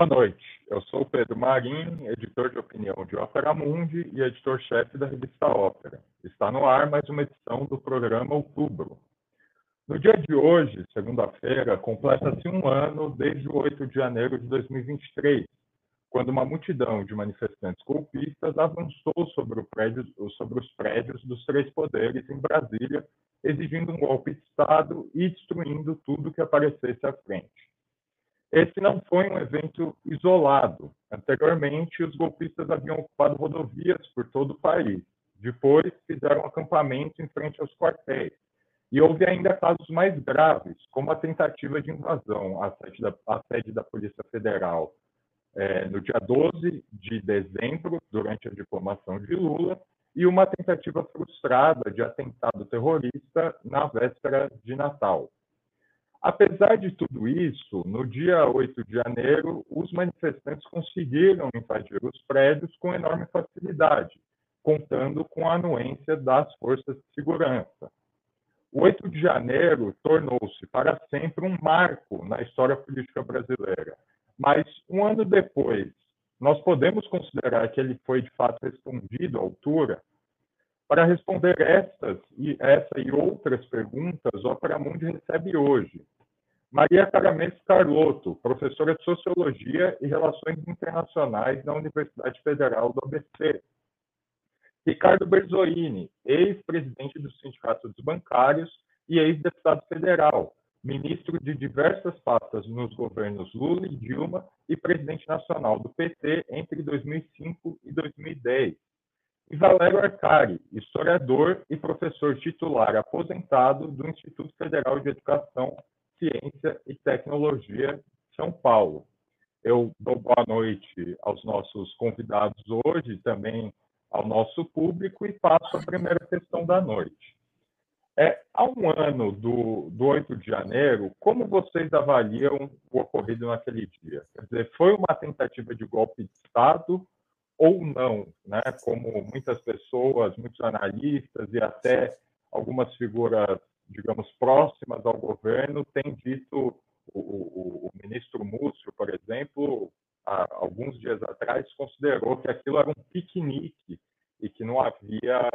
Boa noite. Eu sou Pedro Marim, editor de opinião de Ópera Mundi e editor-chefe da revista Ópera. Está no ar mais uma edição do programa Outubro. No dia de hoje, segunda-feira, completa-se um ano desde o 8 de janeiro de 2023, quando uma multidão de manifestantes golpistas avançou sobre, prédio, sobre, os prédios dos três poderes em Brasília, exigindo um golpe de Estado e destruindo tudo que aparecesse à frente. Esse não foi um evento isolado. Anteriormente, os golpistas haviam ocupado rodovias por todo o país. Depois, fizeram acampamento em frente aos quartéis e houve ainda casos mais graves, como a tentativa de invasão à sede da, à sede da Polícia Federal é, no dia 12 de dezembro, durante a diplomação de Lula, e uma tentativa frustrada de atentado terrorista na véspera de Natal. Apesar de tudo isso, no dia 8 de janeiro, os manifestantes conseguiram invadir os prédios com enorme facilidade, contando com a anuência das forças de segurança. O 8 de janeiro tornou-se para sempre um marco na história política brasileira. Mas um ano depois, nós podemos considerar que ele foi de fato respondido à altura? Para responder estas e essa e outras perguntas, o Opera Mundi recebe hoje Maria Caramês Carlotto, professora de Sociologia e Relações Internacionais na Universidade Federal do ABC. Ricardo Berzoini, ex-presidente do Sindicato dos Bancários e ex-deputado federal, ministro de diversas pastas nos governos Lula e Dilma e presidente nacional do PT entre 2005 e 2010. E Valério Arcari, historiador e professor titular aposentado do Instituto Federal de Educação, Ciência e Tecnologia de São Paulo. Eu dou boa noite aos nossos convidados hoje, também ao nosso público e passo a primeira questão da noite. É, há um ano do, do 8 de janeiro, como vocês avaliam o ocorrido naquele dia? Quer dizer, foi uma tentativa de golpe de Estado ou não? Né? Como muitas pessoas, muitos analistas e até algumas figuras, digamos, próximas ao governo têm dito, o, o, o ministro Múcio, por exemplo, há alguns dias atrás, considerou que aquilo era um piquenique e que não havia,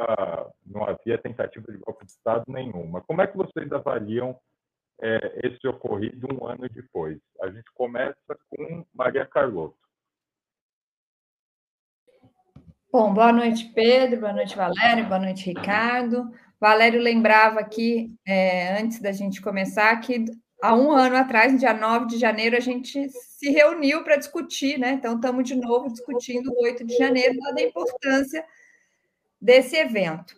não havia tentativa de golpe de Estado nenhuma. Como é que vocês avaliam é, esse ocorrido um ano depois? A gente começa com Maria Carlotto. Bom, boa noite, Pedro, boa noite, Valério, boa noite, Ricardo. Valério lembrava aqui, é, antes da gente começar, que há um ano atrás, no dia 9 de janeiro, a gente se reuniu para discutir, né? Então, estamos de novo discutindo o 8 de janeiro, dada a importância desse evento.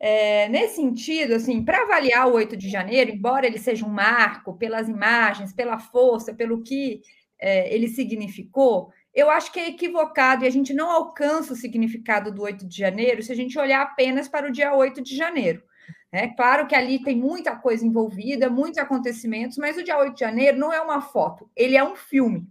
É, nesse sentido, assim, para avaliar o 8 de janeiro, embora ele seja um marco pelas imagens, pela força, pelo que é, ele significou, eu acho que é equivocado e a gente não alcança o significado do 8 de janeiro se a gente olhar apenas para o dia 8 de janeiro. É claro que ali tem muita coisa envolvida, muitos acontecimentos, mas o dia 8 de janeiro não é uma foto, ele é um filme.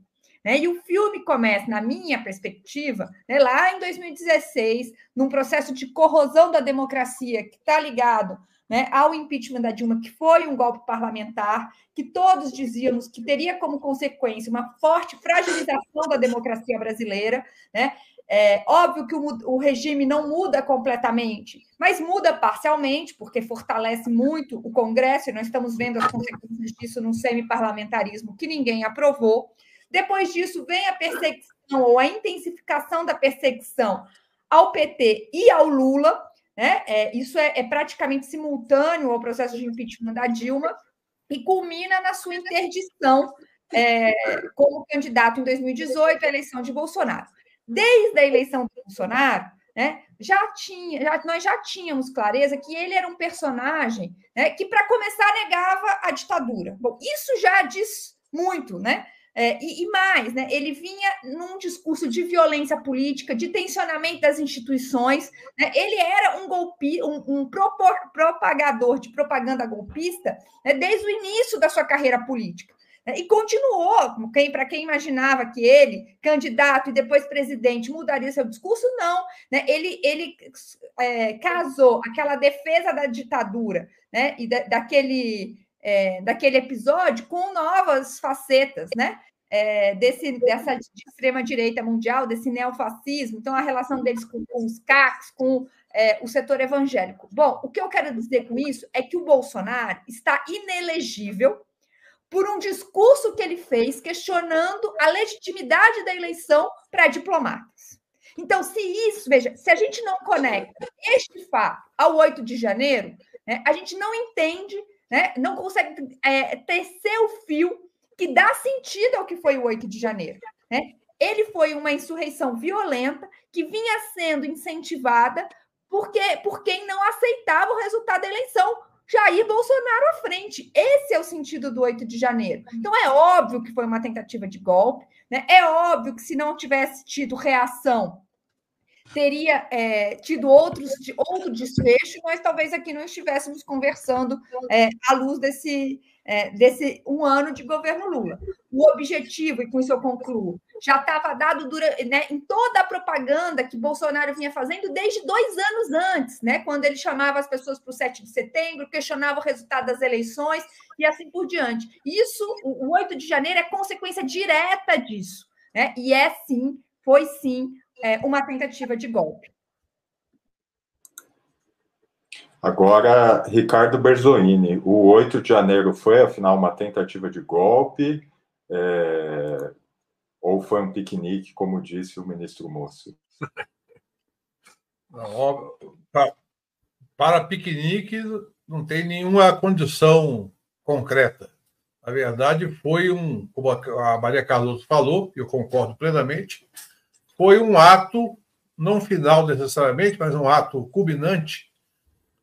Né? E o filme começa, na minha perspectiva, né, lá em 2016, num processo de corrosão da democracia que está ligado né, ao impeachment da Dilma, que foi um golpe parlamentar, que todos dizíamos que teria como consequência uma forte fragilização da democracia brasileira. Né? É óbvio que o, o, regime não muda completamente, mas muda parcialmente, porque fortalece muito o Congresso, e nós estamos vendo as consequências disso num semi-parlamentarismo que ninguém aprovou. Depois disso, vem a perseguição ou a intensificação da perseguição ao PT e ao Lula. Né? É, isso é, é praticamente simultâneo ao processo de impeachment da Dilma e culmina na sua interdição é, como candidato em 2018 à eleição de Bolsonaro. Desde a eleição de Bolsonaro, né, já tinha, já, nós já tínhamos clareza que ele era um personagem né, que, para começar, negava a ditadura. Bom, isso já diz muito, né? É, e, e, mais, né, ele vinha num discurso de violência política, de tensionamento das instituições. Né, ele era um, golpe, um, um propor, propagador de propaganda golpista né, desde o início da sua carreira política. Né, e continuou, quem, para quem imaginava que ele, candidato e depois presidente, mudaria seu discurso, não. Né, ele ele é, casou aquela defesa da ditadura né, e da, daquele é, daquele episódio com novas facetas, né? É, desse, dessa de extrema-direita mundial, desse neofascismo, então a relação deles com, com os CACs, com é, o setor evangélico. Bom, o que eu quero dizer com isso é que o Bolsonaro está inelegível por um discurso que ele fez questionando a legitimidade da eleição para diplomatas. Então, se isso, veja, se a gente não conecta este fato ao 8 de janeiro, né, a gente não entende, né, não consegue é, tecer o fio que dá sentido ao que foi o 8 de janeiro. Né? Ele foi uma insurreição violenta que vinha sendo incentivada porque, por quem não aceitava o resultado da eleição, Jair Bolsonaro à frente. Esse é o sentido do 8 de janeiro. Então é óbvio que foi uma tentativa de golpe, né? É óbvio que se não tivesse tido reação, teria é, tido outros, outro desfecho, nós talvez aqui não estivéssemos conversando é, à luz desse, é, desse um ano de governo Lula. O objetivo, e com isso eu concluo, já estava dado durante, né, em toda a propaganda que Bolsonaro vinha fazendo desde dois anos antes, né, quando ele chamava as pessoas para o 7 de setembro, questionava o resultado das eleições e assim por diante. Isso, o, o 8 de janeiro é consequência direta disso, né, e é sim, foi sim, é, uma tentativa de golpe. Agora, Ricardo Berzolini, o 8 de janeiro foi, afinal, uma tentativa de golpe é... ou foi um piquenique, como disse o ministro Moço? para, para piquenique, não tem nenhuma condição concreta. Na verdade, foi um, como a Maria Carlos falou, e eu concordo plenamente, foi um ato, não final necessariamente, mas um ato culminante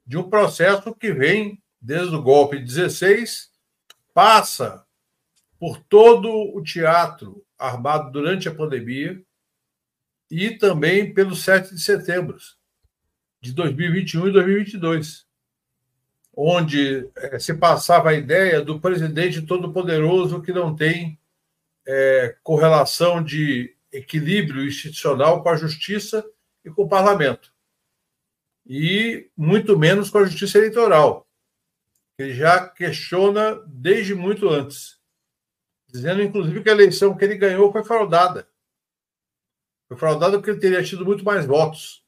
de um processo que vem desde o golpe de 16, passa por todo o teatro armado durante a pandemia e também pelo 7 de setembro de 2021 e 2022, onde é, se passava a ideia do presidente todo-poderoso que não tem é, correlação de equilíbrio institucional com a justiça e com o parlamento e muito menos com a justiça eleitoral, que já questiona desde muito antes, dizendo inclusive que a eleição que ele ganhou foi fraudada. Foi fraudada porque ele teria tido muito mais votos.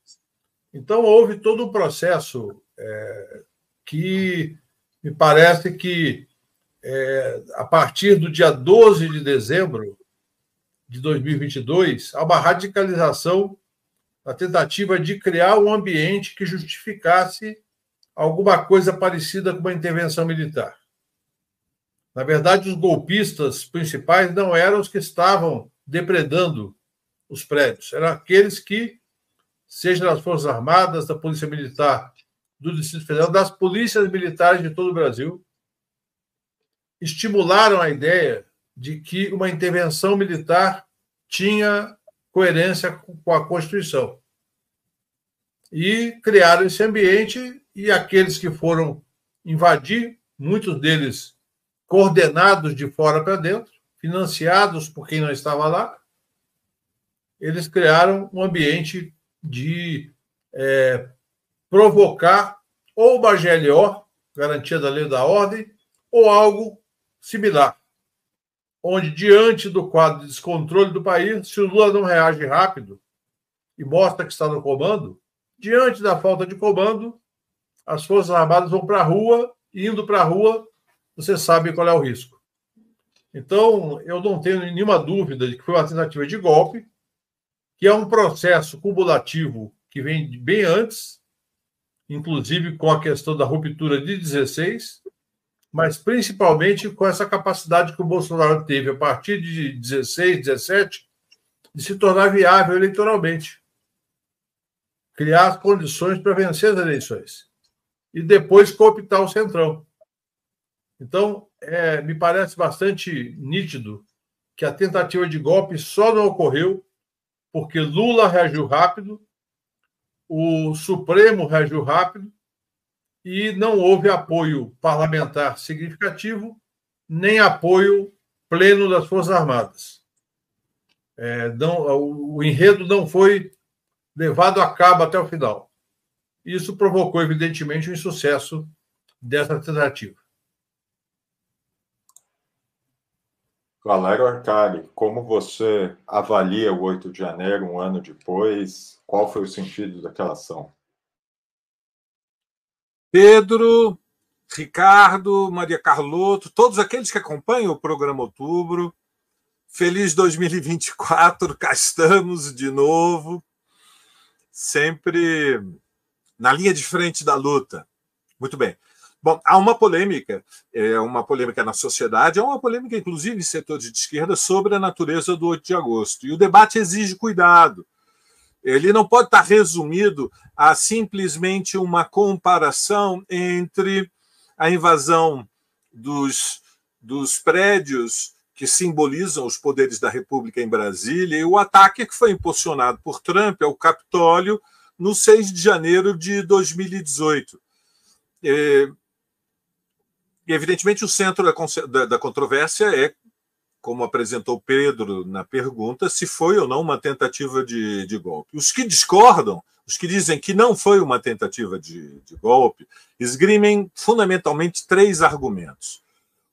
Então houve todo um processo é, que me parece que é, a partir do dia 12 de dezembro de 2022 há uma radicalização na tentativa de criar um ambiente que justificasse alguma coisa parecida com uma intervenção militar. Na verdade, os golpistas principais não eram os que estavam depredando os prédios, eram aqueles que, seja das Forças Armadas, da Polícia Militar do Distrito Federal, das polícias militares de todo o Brasil, estimularam a ideia de que uma intervenção militar tinha coerência com a Constituição. E criaram esse ambiente, e aqueles que foram invadir, muitos deles coordenados de fora para dentro, financiados por quem não estava lá, eles criaram um ambiente de é, provocar ou uma GLO, garantia da lei da ordem, ou algo similar onde, diante do quadro de descontrole do país, se o Lula não reage rápido e mostra que está no comando, diante da falta de comando, as Forças Armadas vão para a rua, e indo para a rua, você sabe qual é o risco. Então, eu não tenho nenhuma dúvida de que foi uma tentativa de golpe, que é um processo cumulativo que vem bem antes, inclusive com a questão da ruptura de 16, mas principalmente com essa capacidade que o Bolsonaro teve a partir de 16, 17, de se tornar viável eleitoralmente. Criar condições para vencer as eleições. E depois cooptar o Centrão. Então, é, me parece bastante nítido que a tentativa de golpe só não ocorreu porque Lula reagiu rápido, o Supremo reagiu rápido e não houve apoio parlamentar significativo, nem apoio pleno das Forças Armadas. É, não, o, enredo não foi levado a cabo até o final. Isso provocou, evidentemente, o insucesso dessa tentativa. Valério Arcari, como você avalia o 8 de janeiro, um ano depois? Qual foi o sentido daquela ação? Pedro, Ricardo, Maria Carlotto, todos aqueles que acompanham o programa Outubro, feliz 2024, cá estamos de novo, sempre na linha de frente da luta. Muito bem. Bom, há uma polêmica, é uma polêmica na sociedade, há uma polêmica, inclusive, em setores de esquerda, sobre a natureza do 8 de agosto. E o debate exige cuidado. Ele não pode estar resumido a simplesmente uma comparação entre a invasão dos, dos prédios que simbolizam os poderes da República em Brasília e o ataque que foi impulsionado por Trump ao Capitólio no 6 de janeiro de 2018. É, e, evidentemente, o centro da, da controvérsia é, como apresentou Pedro na pergunta, se foi ou não uma tentativa de, de golpe. Os que discordam, os que dizem que não foi uma tentativa de, de golpe, esgrimem fundamentalmente três argumentos.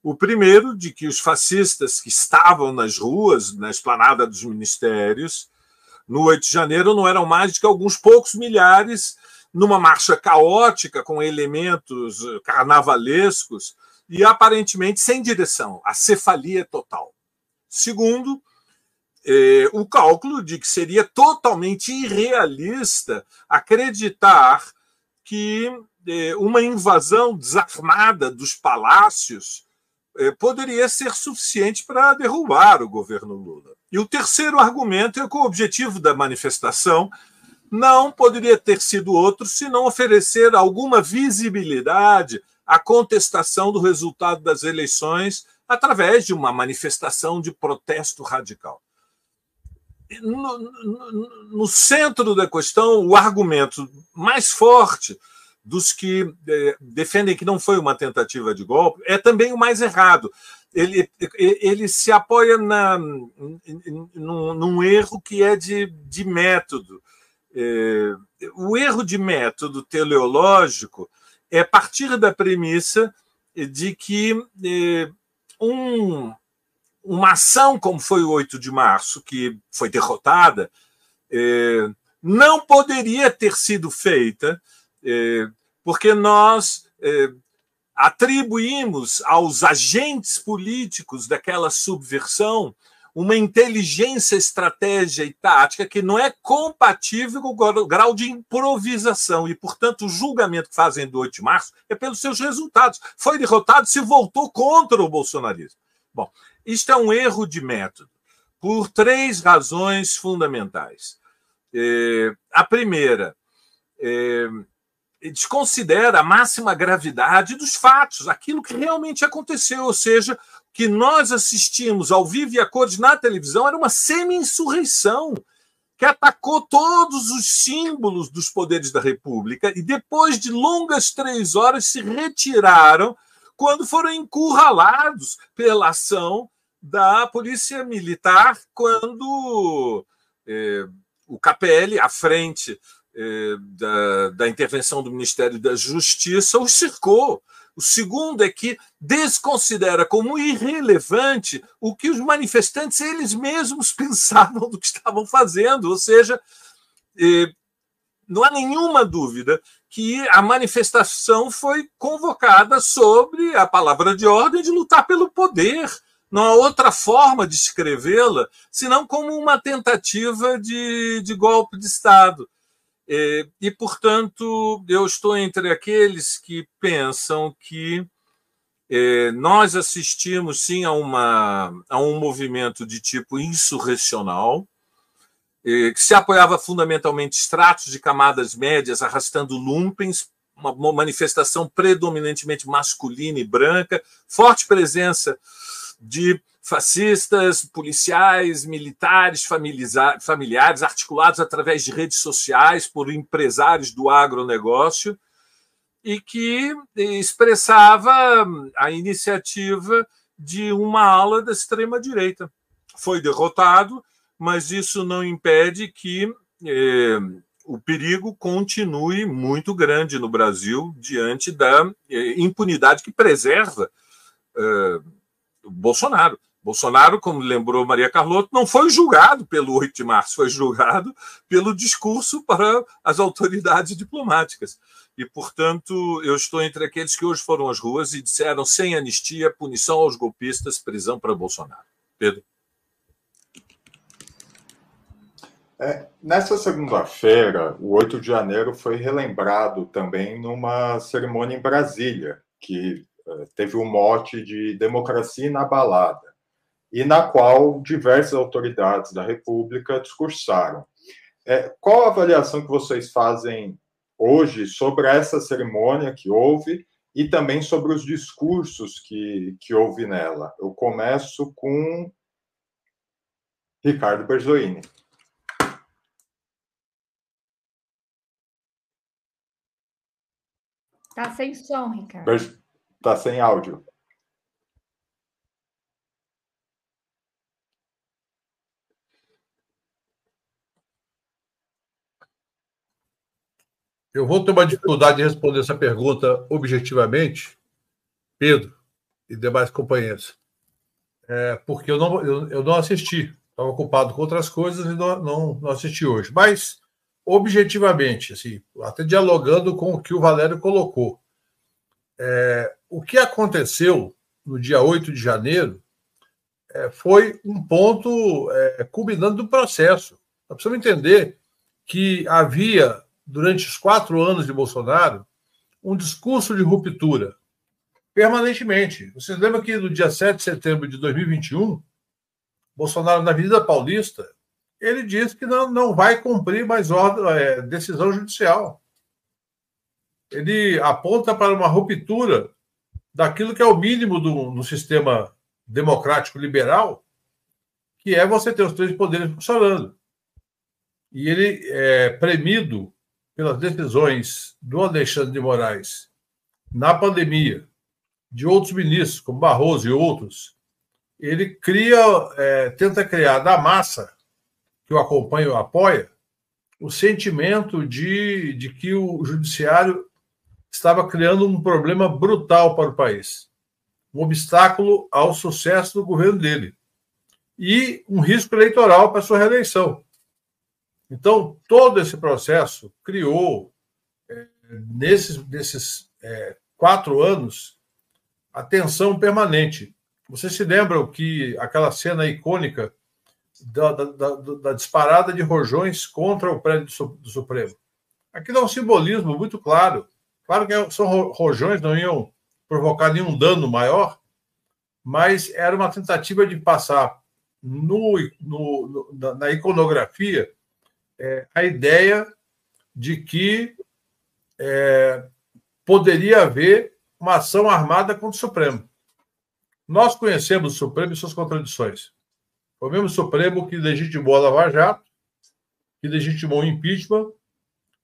O primeiro, de que os fascistas que estavam nas ruas, na esplanada dos ministérios, no 8 de janeiro, não eram mais do que alguns poucos milhares, numa marcha caótica, com elementos carnavalescos e aparentemente sem direção, a cefalia total. Segundo, eh, o cálculo de que seria totalmente irrealista acreditar que eh, uma invasão desarmada dos palácios eh, poderia ser suficiente para derrubar o governo Lula. E o terceiro argumento é que o objetivo da manifestação não poderia ter sido outro senão oferecer alguma visibilidade à contestação do resultado das eleições através de uma manifestação de protesto radical. No, no, no centro da questão, o argumento mais forte dos que eh, defendem que não foi uma tentativa de golpe é também o mais errado. Ele, ele se apoia na, num, num erro que é de, de método. Eh, o erro de método teleológico é partir da premissa de que eh, um, uma ação como foi o 8 de março, que foi derrotada, não poderia ter sido feita é, porque nós é, atribuímos aos agentes políticos daquela subversão uma inteligência, estratégia e tática que não é compatível com o grau de improvisação. E, portanto, o julgamento que fazem do 8 de março é pelos seus resultados. Foi derrotado, se voltou contra o bolsonarismo. Bom, isto é um erro de método, por três razões fundamentais. É, a primeira, é, desconsidera a máxima gravidade dos fatos, aquilo que realmente aconteceu, ou seja, que nós assistimos ao vivo e a cores na televisão era uma semi-insurreição que atacou todos os símbolos dos poderes da República e depois de longas três horas se retiraram quando foram encurralados pela ação da polícia militar quando eh, o KPL à frente eh, da, da intervenção do Ministério da Justiça os cercou. O segundo é que desconsidera como irrelevante o que os manifestantes eles mesmos pensavam do que estavam fazendo, ou seja, eh, não há nenhuma dúvida que a manifestação foi convocada sobre a palavra de ordem de lutar pelo poder. Não há outra forma de escrevê-la senão como uma tentativa de, de golpe de Estado. É, e, portanto, eu estou entre aqueles que pensam que é, nós assistimos sim a, uma, a um movimento de tipo insurrecional, é, que se apoiava fundamentalmente estratos de camadas médias arrastando lumpens, uma manifestação predominantemente masculina e branca, forte presença de fascistas, policiais, militares, familiares, articulados através de redes sociais por empresários do agronegócio, e que expressava a iniciativa de uma ala da extrema-direita. Foi derrotado, mas isso não impede que eh, o perigo continue muito grande no Brasil diante da eh, impunidade que preserva eh, Bolsonaro Bolsonaro, como lembrou Maria Carlotto, não foi julgado pelo 8 de março, foi julgado pelo discurso para as autoridades diplomáticas. E, portanto, eu estou entre aqueles que hoje foram às ruas e disseram sem anistia, punição aos golpistas, prisão para Bolsonaro. Pedro. É, nessa segunda-feira, o 8 de janeiro foi relembrado também numa cerimônia em Brasília, que é, teve o mote de democracia inabalada e na qual diversas autoridades da República discursaram. É, qual a avaliação que vocês fazem hoje sobre essa cerimônia que houve e também sobre os discursos que, que houve nela? Eu começo com Ricardo Berzoini. Tá sem som, Ricardo. Tá sem áudio. Eu vou ter uma dificuldade de responder essa pergunta objetivamente, Pedro e demais companheiros, é, porque eu não, eu, eu não assisti. Estava ocupado com outras coisas e não, não, não assisti hoje. Mas, objetivamente, assim, até dialogando com o que o Valério colocou, é, o que aconteceu no dia 8 de janeiro é, foi um ponto é, culminando do processo. Nós precisamos entender que havia durante os quatro anos de Bolsonaro, um discurso de ruptura permanentemente. Vocês lembram que no dia 7 de setembro de 2021, Bolsonaro, na Avenida Paulista, ele disse que não, não vai cumprir mais ordem, é, decisão judicial. Ele aponta para uma ruptura daquilo que é o mínimo do, do sistema democrático liberal, que é você ter os três poderes funcionando. E ele é premido pelas decisões do Alexandre de Moraes na pandemia, de outros ministros, como Barroso e outros, ele cria, é, tenta criar da massa que o acompanha ou apoia, o sentimento de, de que o judiciário estava criando um problema brutal para o país, um obstáculo ao sucesso do governo dele e um risco eleitoral para sua reeleição. Então, todo esse processo criou, é, nesses, nesses é, quatro anos, a tensão permanente. Vocês se lembram que aquela cena icônica da, da, da, disparada de rojões contra o prédio do Supremo? Aquilo é um simbolismo muito claro. Claro que são rojões, não iam provocar nenhum dano maior, mas era uma tentativa de passar no, no na iconografia é, a ideia de que é, poderia haver uma ação armada contra o Supremo. Nós conhecemos o Supremo e suas contradições. Foi o mesmo Supremo que legitimou a Lava Jato, que legitimou o impeachment.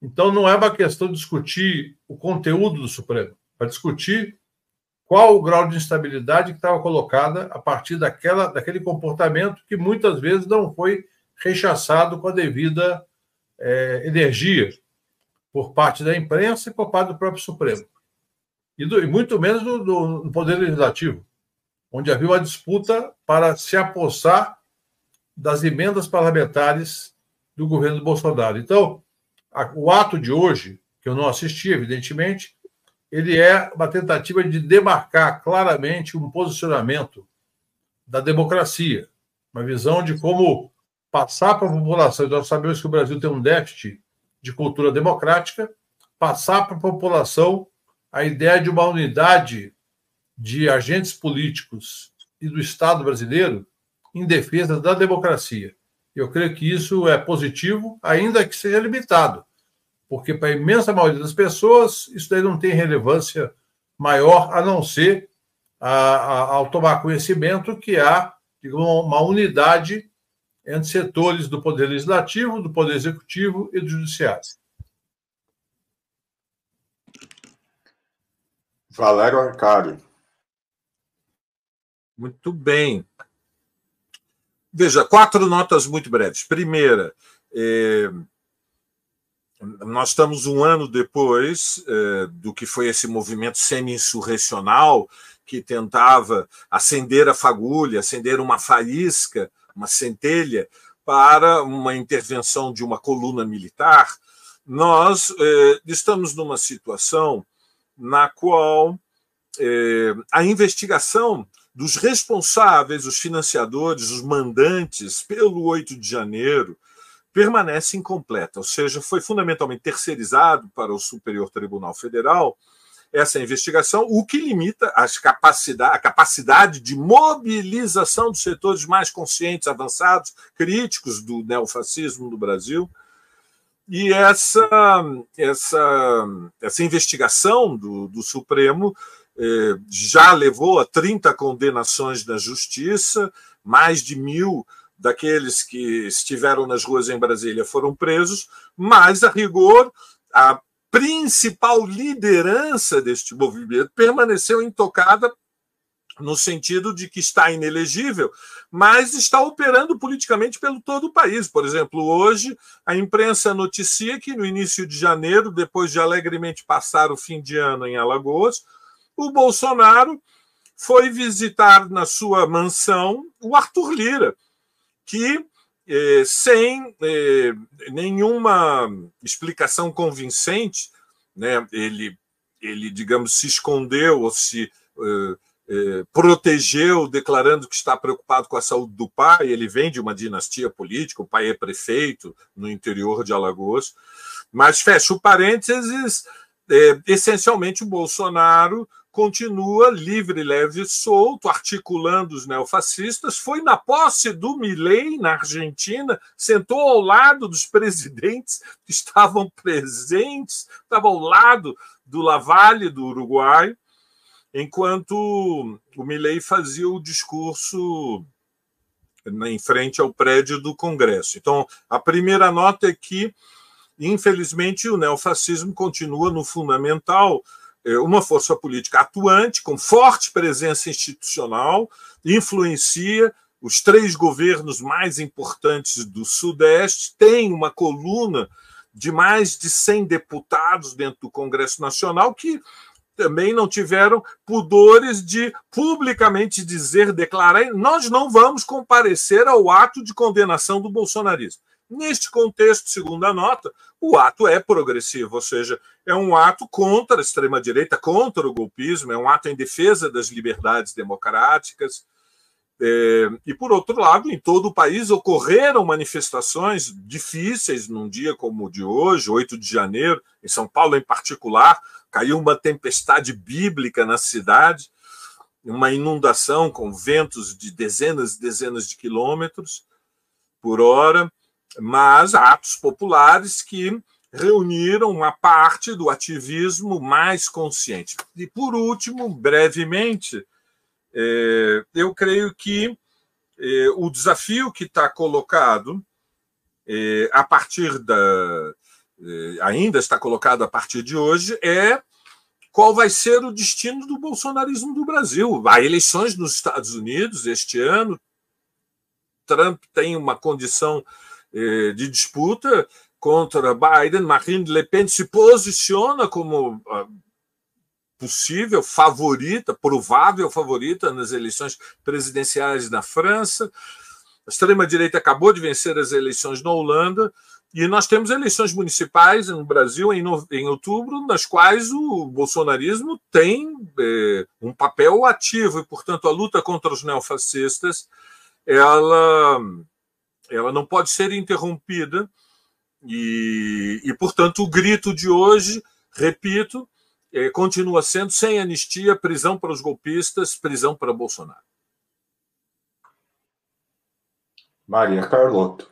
Então, não é uma questão de discutir o conteúdo do Supremo, para discutir qual o grau de instabilidade que estava colocada a partir daquela, daquele comportamento que muitas vezes não foi rechaçado com a devida é, energia por parte da imprensa e por parte do próprio Supremo. E, do, e muito menos do, do, do, Poder Legislativo, onde havia uma disputa para se apossar das emendas parlamentares do governo Bolsonaro. Então, a, o ato de hoje, que eu não assisti, evidentemente, ele é uma tentativa de demarcar claramente um posicionamento da democracia, uma visão de como passar para a população, nós sabemos que o Brasil tem um déficit de cultura democrática, passar para a população a ideia de uma unidade de agentes políticos e do Estado brasileiro em defesa da democracia. Eu creio que isso é positivo, ainda que seja limitado, porque para a imensa maioria das pessoas isso daí não tem relevância maior a não ser a, a, ao tomar conhecimento que há digamos, uma unidade entre setores do Poder Legislativo, do Poder Executivo e do Judiciário. Valério Arcari. Muito bem. Veja, quatro notas muito breves. Primeira, é... nós estamos um ano depois é, do que foi esse movimento semi-insurrecional que tentava acender a fagulha, acender uma faísca, uma centelha para uma intervenção de uma coluna militar. Nós é, estamos numa situação na qual é, a investigação dos responsáveis, os financiadores, os mandantes pelo 8 de janeiro permanece incompleta, ou seja, foi fundamentalmente terceirizado para o Superior Tribunal Federal essa investigação, o que limita as capacidade, a capacidade de mobilização dos setores mais conscientes, avançados, críticos do neofascismo no Brasil. E essa, essa, essa investigação do, do Supremo eh, já levou a 30 condenações na justiça, mais de mil daqueles que estiveram nas ruas em Brasília foram presos, mas, a rigor, a principal liderança deste movimento permaneceu intocada no sentido de que está inelegível, mas está operando politicamente pelo todo o país. Por exemplo, hoje a imprensa noticia que no início de janeiro, depois de alegremente passar o fim de ano em Alagoas, o Bolsonaro foi visitar na sua mansão o Arthur Lira, que eh, sem eh, nenhuma explicação convincente, né, ele, ele, digamos, se escondeu ou se eh, protegeu, declarando que está preocupado com a saúde do pai. Ele vem de uma dinastia política, o pai é prefeito no interior de Alagoas. Mas, fecha o parênteses, é, essencialmente o Bolsonaro continua livre, leve e solto, articulando os neofascistas. Foi na posse do Milei, na Argentina, sentou ao lado dos presidentes que estavam presentes, estava ao lado do Lavalle, do Uruguai, enquanto o Milei fazia o discurso em frente ao prédio do Congresso. Então, a primeira nota é que, infelizmente, o neofascismo continua no fundamental uma força política atuante, com forte presença institucional, influencia os três governos mais importantes do Sudeste, tem uma coluna de mais de 100 deputados dentro do Congresso Nacional que também não tiveram pudores de publicamente dizer, declarar, nós não vamos comparecer ao ato de condenação do bolsonarismo. Neste contexto, segundo a nota, o ato é progressivo, ou seja, é um ato contra a extrema-direita, contra o golpismo, é um ato em defesa das liberdades democráticas. É, e, por outro lado, em todo o país ocorreram manifestações difíceis num dia como o de hoje, 8 de janeiro, em São Paulo em particular, caiu uma tempestade bíblica na cidade, uma inundação com ventos de dezenas e dezenas de quilômetros por hora mas atos populares que reuniram uma parte do ativismo mais consciente. E, por último, brevemente, é, eu creio que é, o desafio que está colocado é, a partir da. ainda está colocado a partir de hoje é qual vai ser o destino do bolsonarismo do Brasil. Há eleições nos Estados Unidos este ano. Trump tem uma condição de disputa contra Biden, Marine Le Pen se posiciona como ah, possível favorita, provável favorita nas eleições presidenciais na França. A extrema-direita acabou de vencer as eleições na Holanda. E nós temos eleições municipais no Brasil em, em outubro, nas quais o bolsonarismo tem eh, um papel ativo, e, portanto, a luta contra os neofascistas ela ela não pode ser interrompida e, e portanto, o grito de hoje, repito, é, continua sendo sem anistia, prisão para os golpistas, prisão para Bolsonaro. Maria Carlotto.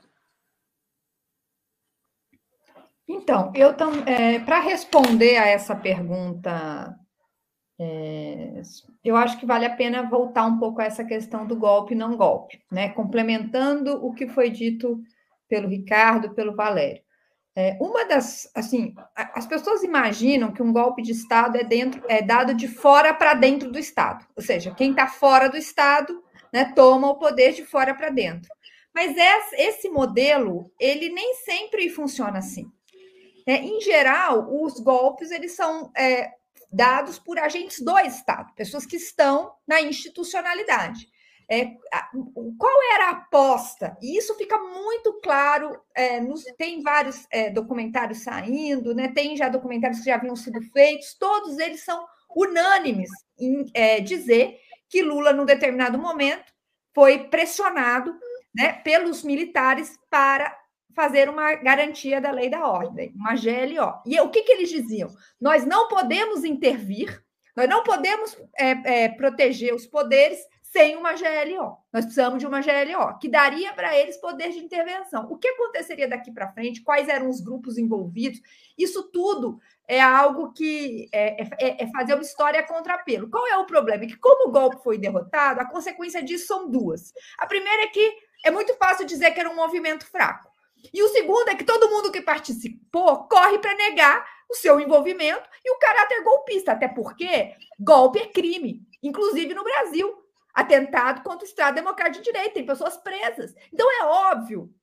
Então, eu é, para responder a essa pergunta é, eu acho que vale a pena voltar um pouco a essa questão do golpe e não golpe, né? Complementando o que foi dito pelo Ricardo, pelo Valério. É, uma das, assim, as pessoas imaginam que um golpe de Estado é dentro, é dado de fora para dentro do Estado, ou seja, quem está fora do Estado, né, toma o poder de fora para dentro. Mas esse modelo, ele nem sempre funciona assim. Né? Em geral, os golpes eles são é, dados por agentes do Estado, pessoas que estão na institucionalidade. É, qual era a aposta? E isso fica muito claro. É, nos, tem vários é, documentários saindo, né? tem já documentários que já haviam sido feitos, todos eles são unânimes em é, dizer que Lula, num determinado momento, foi pressionado né, pelos militares para fazer uma garantia da lei da ordem, uma GLO. E o que, que eles diziam? Nós não podemos intervir, nós não podemos é, é, proteger os poderes sem uma GLO. Nós precisamos de uma GLO, que daria para eles poder de intervenção. O que aconteceria daqui para frente? Quais eram os grupos envolvidos? Isso tudo é algo que é, é, é fazer uma história contra pelo. Qual é o problema? É que, como o golpe foi derrotado, a consequência disso são duas. A primeira é que é muito fácil dizer que era um movimento fraco. E o segundo é que todo mundo que participou corre para negar o seu envolvimento e o caráter golpista, até porque golpe é crime, inclusive no Brasil. Atentado contra o Estado Democrático de Direito, tem pessoas presas. Então é óbvio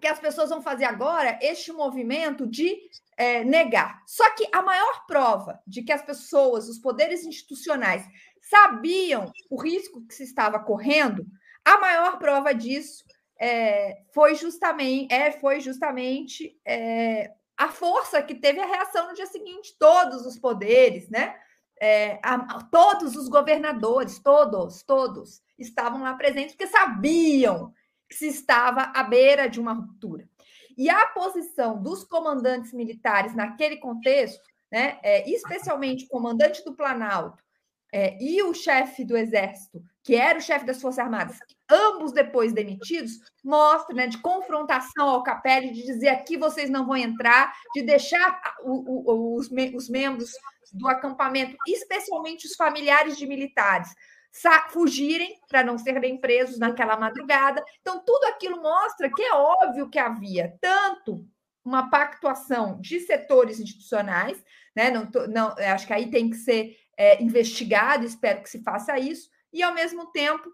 que as pessoas vão fazer agora este movimento de é, negar. Só que a maior prova de que as pessoas, os poderes institucionais, sabiam o risco que se estava correndo, a maior prova disso é, foi justamente, é, foi justamente é, a força que teve a reação no dia seguinte, todos os poderes, né? É, a, todos os governadores, todos, todos estavam lá presentes porque sabiam que se estava à beira de uma ruptura. E a posição dos comandantes militares naquele contexto, né, é, especialmente o comandante do Planalto é, e o chefe do Exército, que era o chefe das Forças Armadas, ambos depois demitidos, mostra né, de confrontação ao Capelli, de dizer aqui vocês não vão entrar, de deixar o, o, os, os membros do acampamento, especialmente os familiares de militares, fugirem para não serem presos naquela madrugada. Então, tudo aquilo mostra que é óbvio que havia tanto uma pactuação de setores institucionais, né? Não, não acho que aí tem que ser é, investigado, espero que se faça isso, e ao mesmo tempo,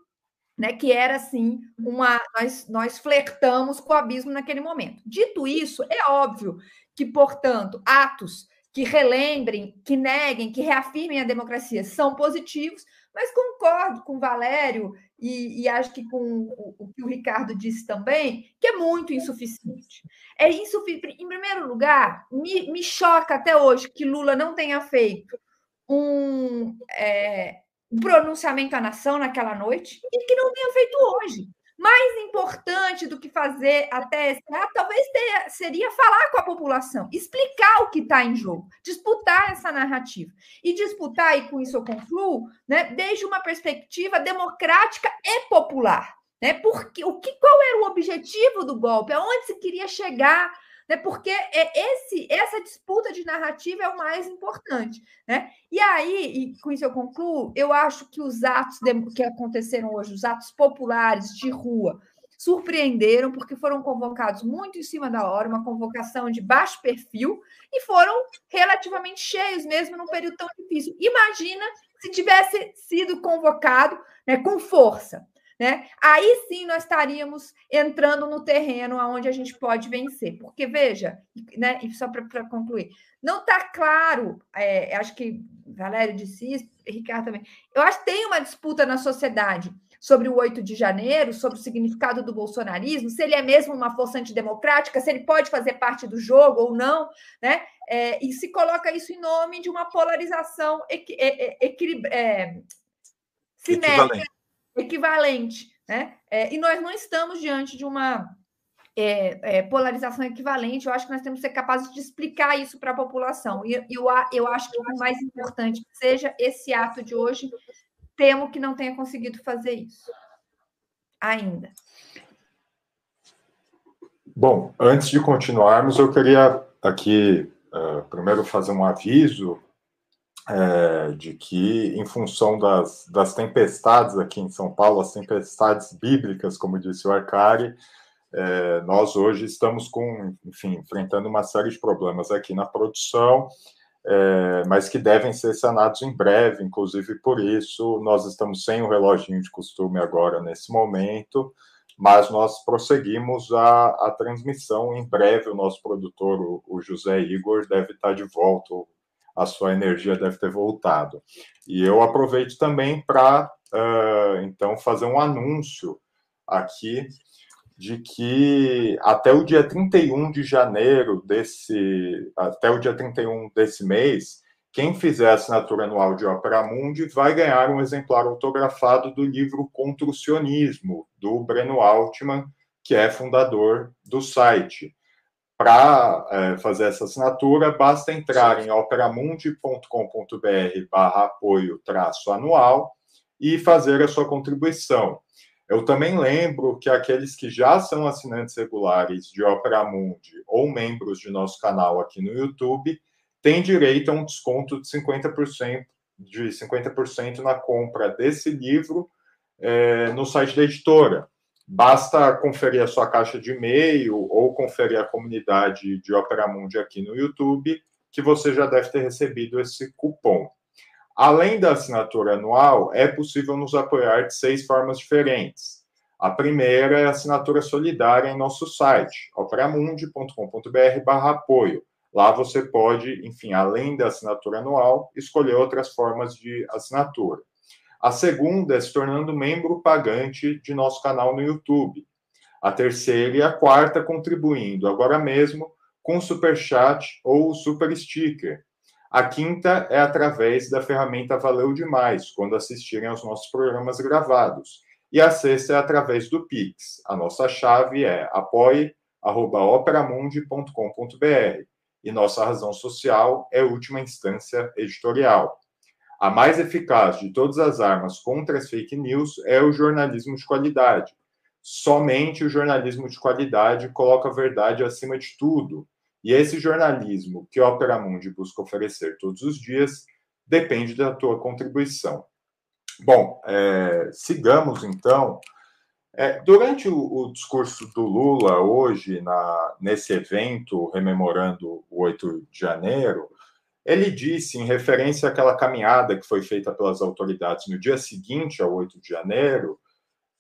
né, que era assim uma nós nós flertamos com o abismo naquele momento. Dito isso, é óbvio que, portanto, atos que relembrem, que neguem, que reafirmem a democracia são positivos, mas concordo com o Valério e, e acho que com o, o, que o Ricardo disse também, que é muito insuficiente. É insuficiente. Em primeiro lugar, me, me choca até hoje que Lula não tenha feito um, é, pronunciamento à nação naquela noite e que não tenha feito hoje. Mais importante do que fazer até ah, talvez seria falar com a população, explicar o que está em jogo, disputar essa narrativa. E disputar, e com isso eu concluo, né, desde uma perspectiva democrática e popular. Né? Porque, o que, qual era o objetivo do golpe? Aonde se queria chegar né? Porque é esse, essa disputa de narrativa é o mais importante, né? E aí, e com isso eu concluo, eu acho que os atos que aconteceram hoje, os atos populares de rua, surpreenderam porque foram convocados muito em cima da hora, uma convocação de baixo perfil e foram relativamente cheios mesmo num período tão difícil. Imagina se tivesse sido convocado né, com força. Né? Aí sim nós estaríamos entrando no terreno onde a gente pode vencer. Porque, veja, né, e só para concluir, não está claro, é, acho que Valério disse isso, Ricardo também, eu acho que tem uma disputa na sociedade sobre o 8 de janeiro, sobre o significado do bolsonarismo, se ele é mesmo uma força antidemocrática, se ele pode fazer parte do jogo ou não, né? É, e se coloca isso em nome de uma polarização equi, é, é, simétrica equivalente. Né? É, e nós não estamos diante de uma é, é, polarização equivalente. Eu acho que nós temos que ser capazes de explicar isso para a população. E eu, eu acho que o mais importante seja esse ato de hoje. Temo que não tenha conseguido fazer isso ainda. Bom, antes de continuarmos, eu queria aqui uh, primeiro fazer um aviso é, de que, em função das, das tempestades aqui em São Paulo, as tempestades bíblicas, como disse o Arcari, é, nós hoje estamos com, enfim, enfrentando uma série de problemas aqui na produção, é, mas que devem ser sanados em breve, inclusive por isso nós estamos sem o reloginho de costume agora nesse momento, mas nós prosseguimos a, a transmissão. Em breve, o nosso produtor, o, o José Igor, deve estar de volta, a sua energia deve ter voltado. E eu aproveito também para, uh, então, fazer um anúncio aqui de que até o dia 31 de janeiro desse, até o dia 31 desse mês, quem fizer assinatura anual de Opera Mundi vai ganhar um exemplar autografado do livro Contra o Sionismo, do Breno Altman, que é fundador do site. Para é, fazer essa assinatura, basta entrar em operamundi.com.br barra apoio traço anual e fazer a sua contribuição. Eu também lembro que aqueles que já são assinantes regulares de Opera Mundi ou membros de nosso canal aqui no YouTube têm direito a um desconto de 50%, de 50% na compra desse livro é, no site da editora. Basta conferir a sua caixa de e-mail ou conferir a comunidade de Opera Mundi aqui no YouTube, que você já deve ter recebido esse cupom. Além da assinatura anual, é possível nos apoiar de seis formas diferentes. A primeira é a assinatura solidária em nosso site, operamundi.com.br/apoio. Lá você pode, enfim, além da assinatura anual, escolher outras formas de assinatura. A segunda é se tornando membro pagante de nosso canal no YouTube. A terceira e a quarta contribuindo agora mesmo com Super Chat ou Super Sticker. A quinta é através da ferramenta Valeu Demais, quando assistirem aos nossos programas gravados. E a sexta é através do Pix. A nossa chave é apoie.operamundi.com.br e nossa razão social é última instância editorial. A mais eficaz de todas as armas contra as fake news é o jornalismo de qualidade. Somente o jornalismo de qualidade coloca a verdade acima de tudo. E esse jornalismo que a Opera Mundi busca oferecer todos os dias depende da tua contribuição. Bom, é, sigamos então. É, durante o, o, discurso do Lula hoje, na, nesse evento, rememorando o 8 de janeiro, ele disse, em referência àquela caminhada que foi feita pelas autoridades no dia seguinte ao 8 de janeiro,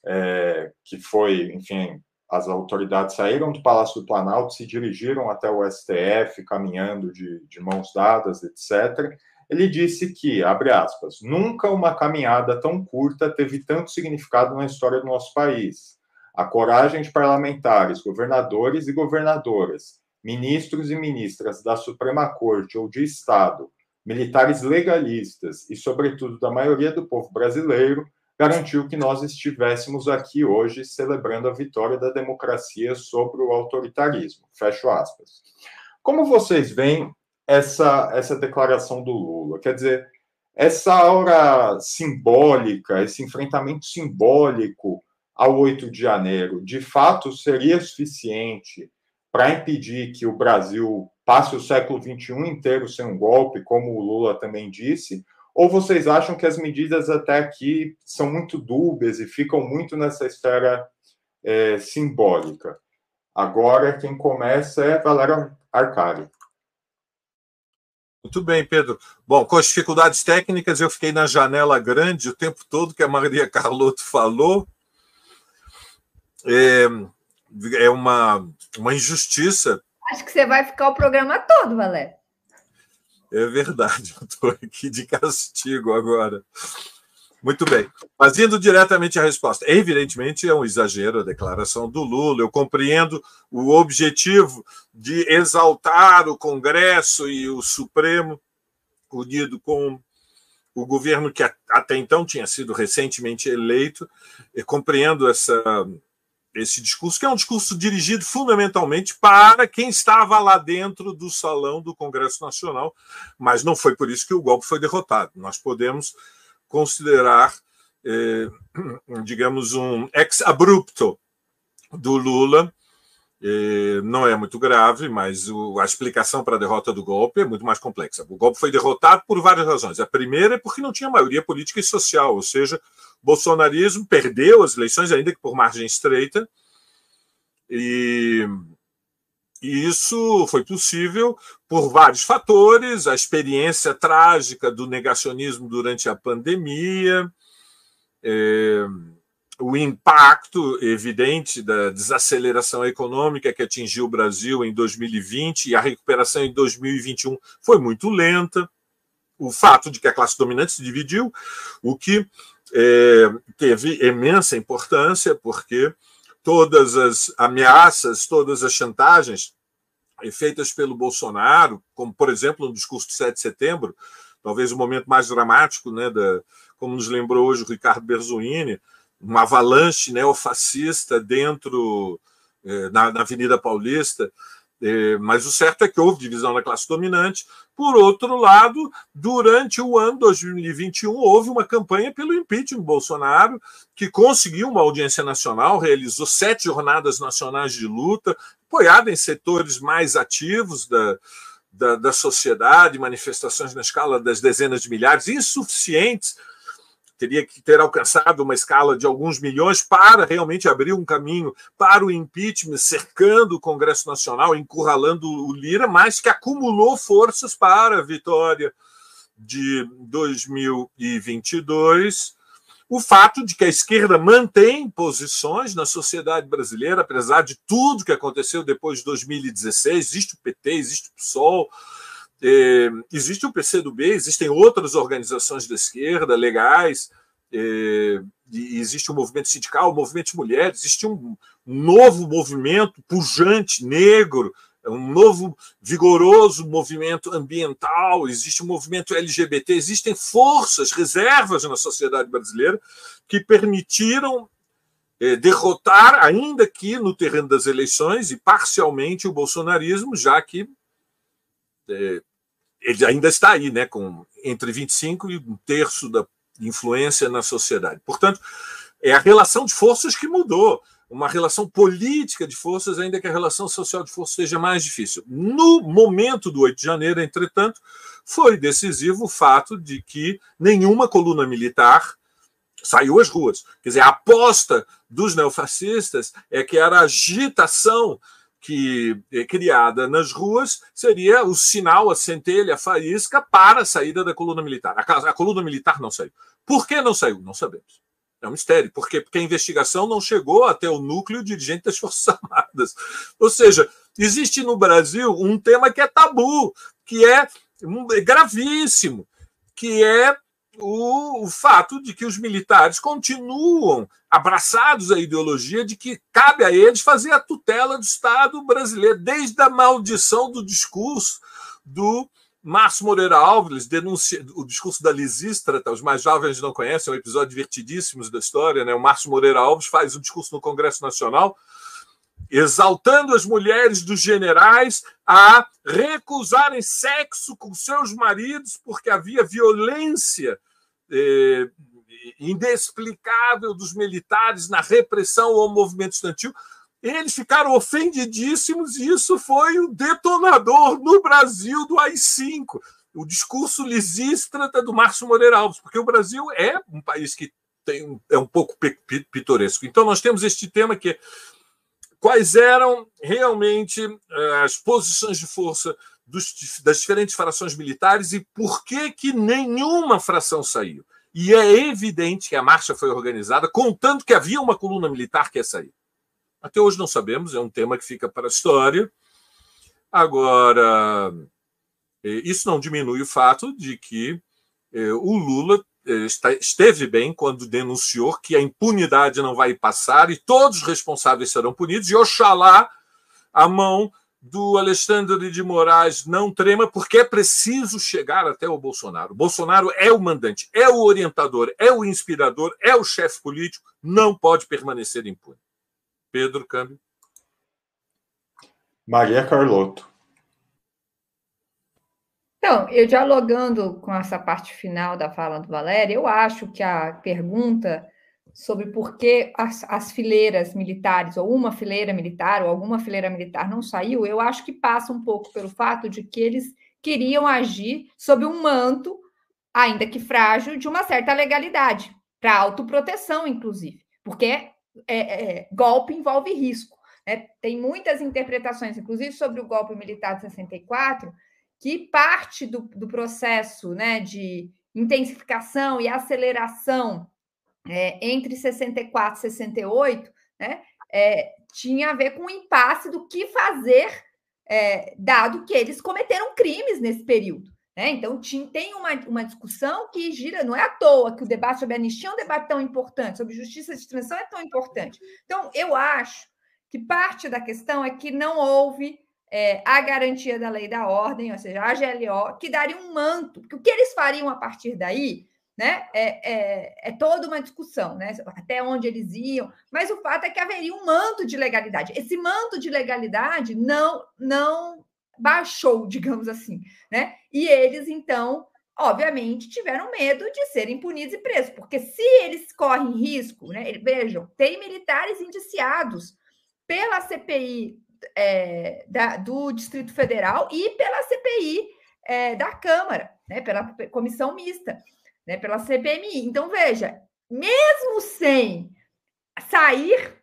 é, que foi, enfim, as autoridades saíram do Palácio do Planalto, se dirigiram até o STF, caminhando de, de mãos dadas, etc. Ele disse que, abre aspas, nunca uma caminhada tão curta teve tanto significado na história do nosso país. A coragem de parlamentares, governadores e governadoras, ministros e ministras da Suprema Corte ou de Estado, militares legalistas e, sobretudo, da maioria do povo brasileiro, garantiu que nós estivéssemos aqui hoje celebrando a vitória da democracia sobre o autoritarismo. Fecho aspas. Como vocês veem essa, essa declaração do Lula? Quer dizer, essa aura simbólica, esse enfrentamento simbólico ao 8 de janeiro, de fato seria suficiente para impedir que o Brasil passe o século XXI inteiro sem um golpe, como o Lula também disse? Ou vocês acham que as medidas até aqui são muito dúbias e ficam muito nessa esfera é, simbólica? Agora, quem começa é Valério Arcari. Muito bem, Pedro. Bom, com as dificuldades técnicas, eu fiquei na janela grande o tempo todo que a Maria Carlotto falou. É, é uma, uma injustiça. Acho que você vai ficar o programa todo, Valério. É verdade, eu estou aqui de castigo agora. Muito bem. Mas indo diretamente à resposta. Evidentemente, é um exagero a declaração do Lula. Eu compreendo o objetivo de exaltar o Congresso e o Supremo, unido com o governo que até então tinha sido recentemente eleito. Eu compreendo essa esse discurso, que é um discurso dirigido fundamentalmente para quem estava lá dentro do salão do Congresso Nacional, mas não foi por isso que o golpe foi derrotado. Nós podemos considerar, eh, digamos, um ex abrupto do Lula. Eh, não é muito grave, mas o, a explicação para a derrota do golpe é muito mais complexa. O golpe foi derrotado por várias razões. A primeira é porque não tinha maioria política e social, ou seja, bolsonarismo perdeu as eleições, ainda que por margem estreita, e, e isso foi possível por vários fatores, a experiência trágica do negacionismo durante a pandemia, é, o impacto evidente da desaceleração econômica que atingiu o Brasil em 2020 e a recuperação em 2021 foi muito lenta. O fato de que a classe dominante se dividiu, o que é, teve imensa importância, porque todas as ameaças, todas as chantagens feitas pelo Bolsonaro, como, por exemplo, no discurso de 7 de setembro, talvez o momento mais dramático, né, da, como nos lembrou hoje o Ricardo Berzuini, uma avalanche neofascista dentro eh, na, na, Avenida Paulista, eh, mas o certo é que houve divisão na classe dominante. Por outro lado, durante o ano 2021, houve uma campanha pelo impeachment Bolsonaro, que conseguiu uma audiência nacional, realizou sete jornadas nacionais de luta, apoiada em setores mais ativos da, da, da sociedade, manifestações na escala das dezenas de milhares, insuficientes teria que ter alcançado uma escala de alguns milhões para realmente abrir um caminho para o impeachment, cercando o Congresso Nacional, encurralando o Lira, mas que acumulou forças para a vitória de 2022. O fato de que a esquerda mantém posições na sociedade brasileira, apesar de tudo que aconteceu depois de 2016, existe o PT, existe o PSOL, é, existe o PCdoB, existem outras organizações da esquerda legais, é, existe o movimento sindical, o movimento de mulheres, existe um novo movimento pujante, negro, um novo vigoroso movimento ambiental, existe o um movimento LGBT, existem forças, reservas na sociedade brasileira que permitiram é, derrotar, ainda que no terreno das eleições, e parcialmente o bolsonarismo, já que é, ele ainda está aí, né, com entre 25 e um terço da influência na sociedade. Portanto, é a relação de forças que mudou, uma relação política de forças, ainda que a relação social de forças seja mais difícil. No momento do 8 de janeiro, entretanto, foi decisivo o fato de que nenhuma coluna militar saiu às ruas. Quer dizer, a aposta dos neofascistas é que era agitação que é criada nas ruas seria o sinal, a centelha, a faísca para a saída da coluna militar. A, a coluna militar não saiu. Por que não saiu? Não sabemos. É um mistério. Por quê? Porque a investigação não chegou até o núcleo dirigente das Forças Armadas. Ou seja, existe no Brasil um tema que é tabu, que é, é gravíssimo, que é o, o, fato de que os militares continuam abraçados à ideologia de que cabe a eles fazer a tutela do Estado brasileiro, desde a maldição do discurso do Márcio Moreira Alves, denuncia, o discurso da Lisístrata, os mais jovens não conhecem, é um episódio divertidíssimo da história, né? o Márcio Moreira Alves faz um discurso no Congresso Nacional exaltando as mulheres dos generais a recusarem sexo com seus maridos porque havia violência eh, inexplicável dos militares na repressão ao movimento estudantil. Eles ficaram ofendidíssimos e isso foi o detonador no Brasil do AI-5, o discurso lisístrata do Márcio Moreira Alves, porque o Brasil é um país que tem, é um pouco pitoresco. Então, nós temos este tema que é quais eram realmente eh, as posições de força dos, das diferentes frações militares e por que, que nenhuma fração saiu. E é evidente que a marcha foi organizada contando que havia uma coluna militar que ia sair. Até hoje não sabemos, é um tema que fica para a história. Agora, eh, isso não diminui o fato de que eh, o Lula esteve bem quando denunciou que a impunidade não vai passar e todos os responsáveis serão punidos, e oxalá a mão do Alexandre de Moraes não trema, porque é preciso chegar até o Bolsonaro. O Bolsonaro é o mandante, é o orientador, é o inspirador, é o chefe político, não pode permanecer impune. Pedro Câmbio. Maria Carlotto. Então, eu dialogando com essa parte final da fala do Valério, eu acho que a pergunta sobre por que as, as, fileiras militares, ou uma fileira militar, ou alguma fileira militar não saiu, eu acho que passa um pouco pelo fato de que eles queriam agir sob um manto, ainda que frágil, de uma certa legalidade, para autoproteção, inclusive, porque é, é, golpe envolve risco. Né? Tem muitas interpretações, inclusive sobre o golpe militar de 64, que parte do, do processo né, de intensificação e aceleração é, entre 64 e 68, né, é, tinha a ver com o impasse do que fazer, é, dado que eles cometeram crimes nesse período. Né? Então, tem uma, uma discussão que gira, não é à toa que o debate sobre anistia é um debate tão importante, sobre justiça de transição é tão importante. Então, eu acho que parte da questão é que não houve é, a garantia da lei da ordem, ou seja, a GLO, que daria um manto, porque o que eles fariam a partir daí né? É, é, é, toda uma discussão, né? Até onde eles iam, mas o fato é que haveria um manto de legalidade. Esse manto de legalidade não não baixou, digamos assim, né? E eles então, obviamente, tiveram medo de serem punidos e presos, porque se eles correm risco, né? Vejam, tem militares indiciados pela CPI é, da, do Distrito Federal e pela CPI é, da Câmara, né? Pela comissão mista né, pela CPMI. Então, veja, mesmo sem sair,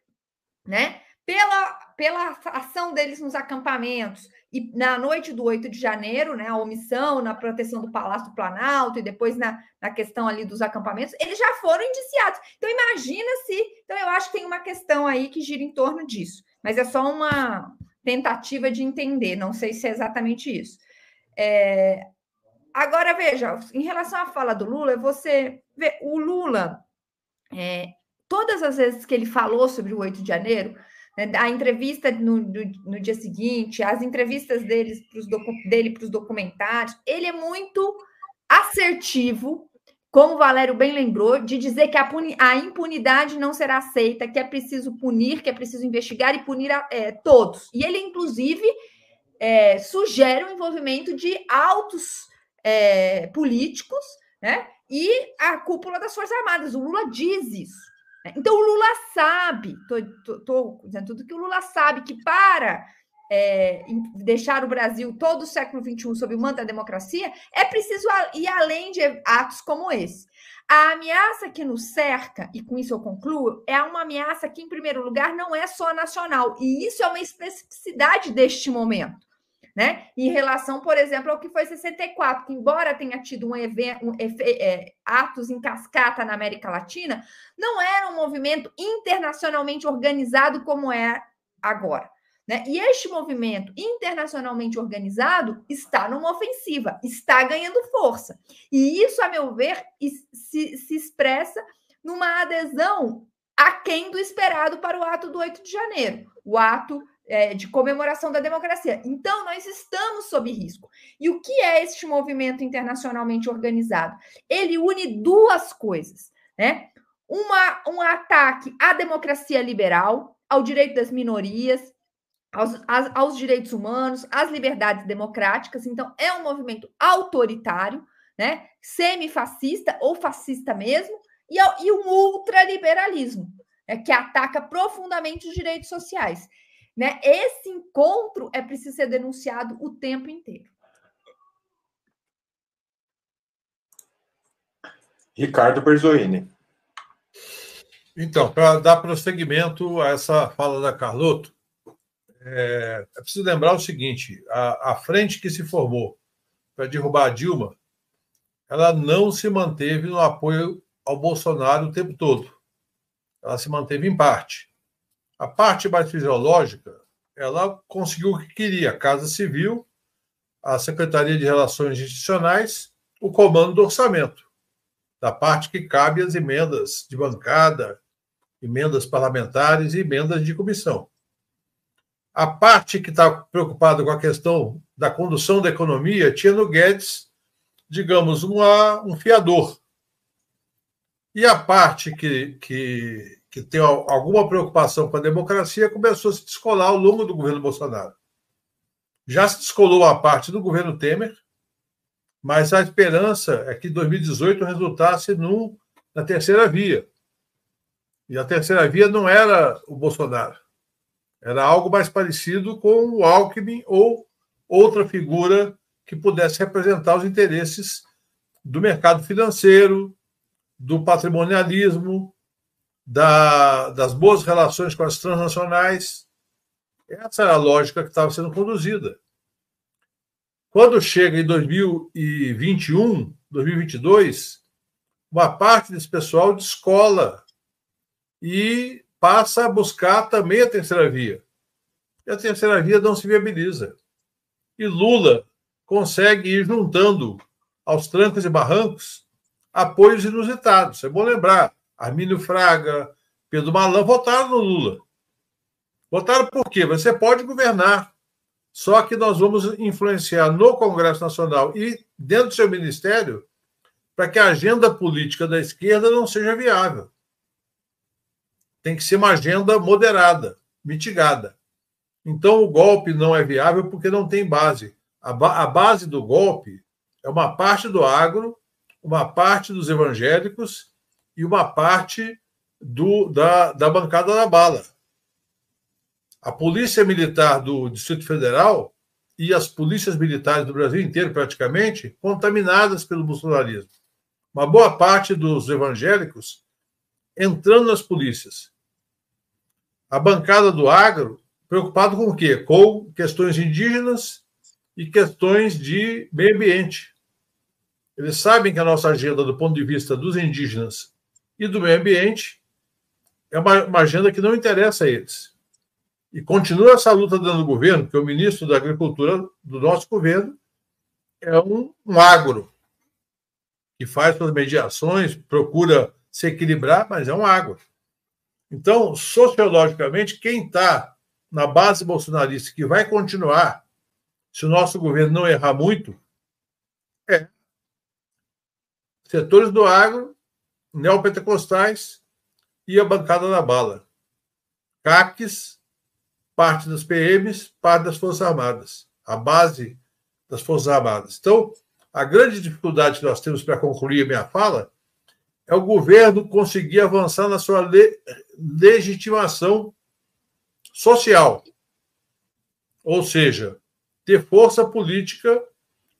né, pela, pela ação deles nos acampamentos e na noite do 8 de janeiro, né, a omissão na proteção do Palácio do Planalto e depois na, na questão ali dos acampamentos, eles já foram indiciados. Então, imagina se. Então, eu acho que tem uma questão aí que gira em torno disso, mas é só uma tentativa de entender, não sei se é exatamente isso. É, Agora, veja, em relação à fala do Lula, você vê, o Lula, é, todas as vezes que ele falou sobre o 8 de janeiro, né, a entrevista no, no, no, dia seguinte, as entrevistas deles pros dele para os documentários, ele é muito assertivo, como o Valério bem lembrou, de dizer que a, a impunidade não será aceita, que é preciso punir, que é preciso investigar e punir a, é, todos. E ele, inclusive, é, sugere o envolvimento de altos é, políticos, né? E a cúpula das Forças Armadas. O Lula diz isso. Né? Então, o Lula sabe, estou dizendo tudo que o Lula sabe que para é, deixar o Brasil todo o século XXI sob o manto da democracia, é preciso ir além de atos como esse. A ameaça que nos cerca, e com isso eu concluo, é uma ameaça que, em primeiro lugar, não é só nacional, e isso é uma especificidade deste momento né? Em relação, por exemplo, ao que foi 64, que embora tenha tido um evento, um, é, atos em cascata na América Latina, não era um movimento internacionalmente organizado como é agora. Né? E este movimento internacionalmente organizado está numa ofensiva, está ganhando força. E isso, a meu ver, se, se expressa numa adesão aquém do esperado para o ato do 8 de janeiro, o ato é, de comemoração da democracia. Então, nós estamos sob risco. E o que é este movimento internacionalmente organizado? Ele une duas coisas, né? Uma, um ataque à democracia liberal, ao direito das minorias, aos, aos direitos humanos, às liberdades democráticas. Então, é um movimento autoritário, né? semifascista ou fascista mesmo, e, e um ultraliberalismo, né? que ataca profundamente os direitos sociais. Né? Esse encontro é preciso ser denunciado o tempo inteiro. Ricardo Berzoini. Então, para dar prosseguimento a essa fala da Carloto, é, preciso lembrar o seguinte: a, a frente que se formou para derrubar a Dilma, ela não se manteve no apoio ao Bolsonaro o tempo todo. Ela se manteve em parte. A parte mais fisiológica, ela conseguiu o que queria: a Casa Civil, a Secretaria de Relações Institucionais, o comando do orçamento, da parte que cabe as emendas de bancada, emendas parlamentares e emendas de comissão. A parte que está preocupada com a questão da condução da economia tinha no Guedes, digamos, uma, um fiador. E a parte que, que que tem alguma preocupação com a democracia, começou a se descolar ao longo do governo Bolsonaro. Já se descolou a parte do governo Temer, mas a esperança é que 2018 resultasse na terceira via. E a terceira via não era o Bolsonaro. Era algo mais parecido com o Alckmin ou outra figura que pudesse representar os interesses do mercado financeiro, do patrimonialismo, da, das boas relações com as transnacionais. Essa era a lógica que estava sendo conduzida. Quando chega em 2021, 2022, uma parte desse pessoal de escola e passa a buscar também a terceira via. E a terceira via não se viabiliza. E Lula consegue ir juntando aos trancos e barrancos apoios inusitados. É bom lembrar: Armínio Fraga, Pedro Malan votaram no Lula. Votaram por quê? Você pode governar, só que nós vamos influenciar no Congresso Nacional e dentro do seu ministério para que a agenda política da esquerda não seja viável. Tem que ser uma agenda moderada, mitigada. Então, o golpe não é viável porque não tem base. A, ba a base do golpe é uma parte do agro, uma parte dos evangélicos e uma parte do, da, da bancada da bala. A Polícia Militar do Distrito Federal e as polícias militares do Brasil inteiro, praticamente, contaminadas pelo bolsonarismo. Uma boa parte dos evangélicos entrando nas polícias. A bancada do agro preocupado com o quê? Com questões indígenas e questões de meio ambiente. Eles sabem que a nossa agenda, do ponto de vista dos indígenas e do meio ambiente, é uma, uma agenda que não interessa a eles. E continua essa luta dentro do governo, porque o ministro da Agricultura do nosso governo é um, um agro, que faz suas mediações, procura se equilibrar, mas é um agro. Então, sociologicamente, quem está na base bolsonarista, que vai continuar, se o nosso governo não errar muito, é setores do agro, neopentecostais e a bancada da bala. CACs, parte das PMs, parte das Forças Armadas. A base das Forças Armadas. Então, a grande dificuldade que nós temos para concluir a minha fala é o governo conseguir avançar na sua le legitimação social. Ou seja, ter força política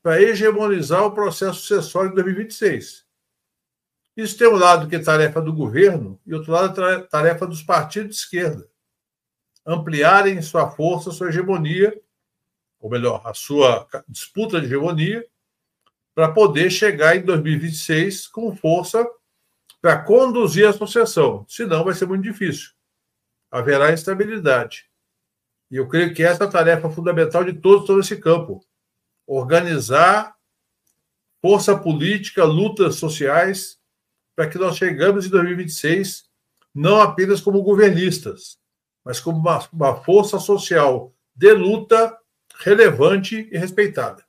para hegemonizar o processo sucessório de 2026. Isso tem um lado que é tarefa do governo e outro lado é tarefa dos partidos de esquerda. Ampliarem sua força, sua hegemonia, ou melhor, a sua disputa de hegemonia, para poder chegar em 2026 com força para conduzir a sucessão. Senão vai ser muito difícil. Haverá instabilidade. E eu creio que essa é a tarefa fundamental de todos, todo esse campo. Organizar força política, lutas sociais, para que nós chegamos em 2026 não apenas como governistas, mas como uma, uma força social de luta relevante e respeitada.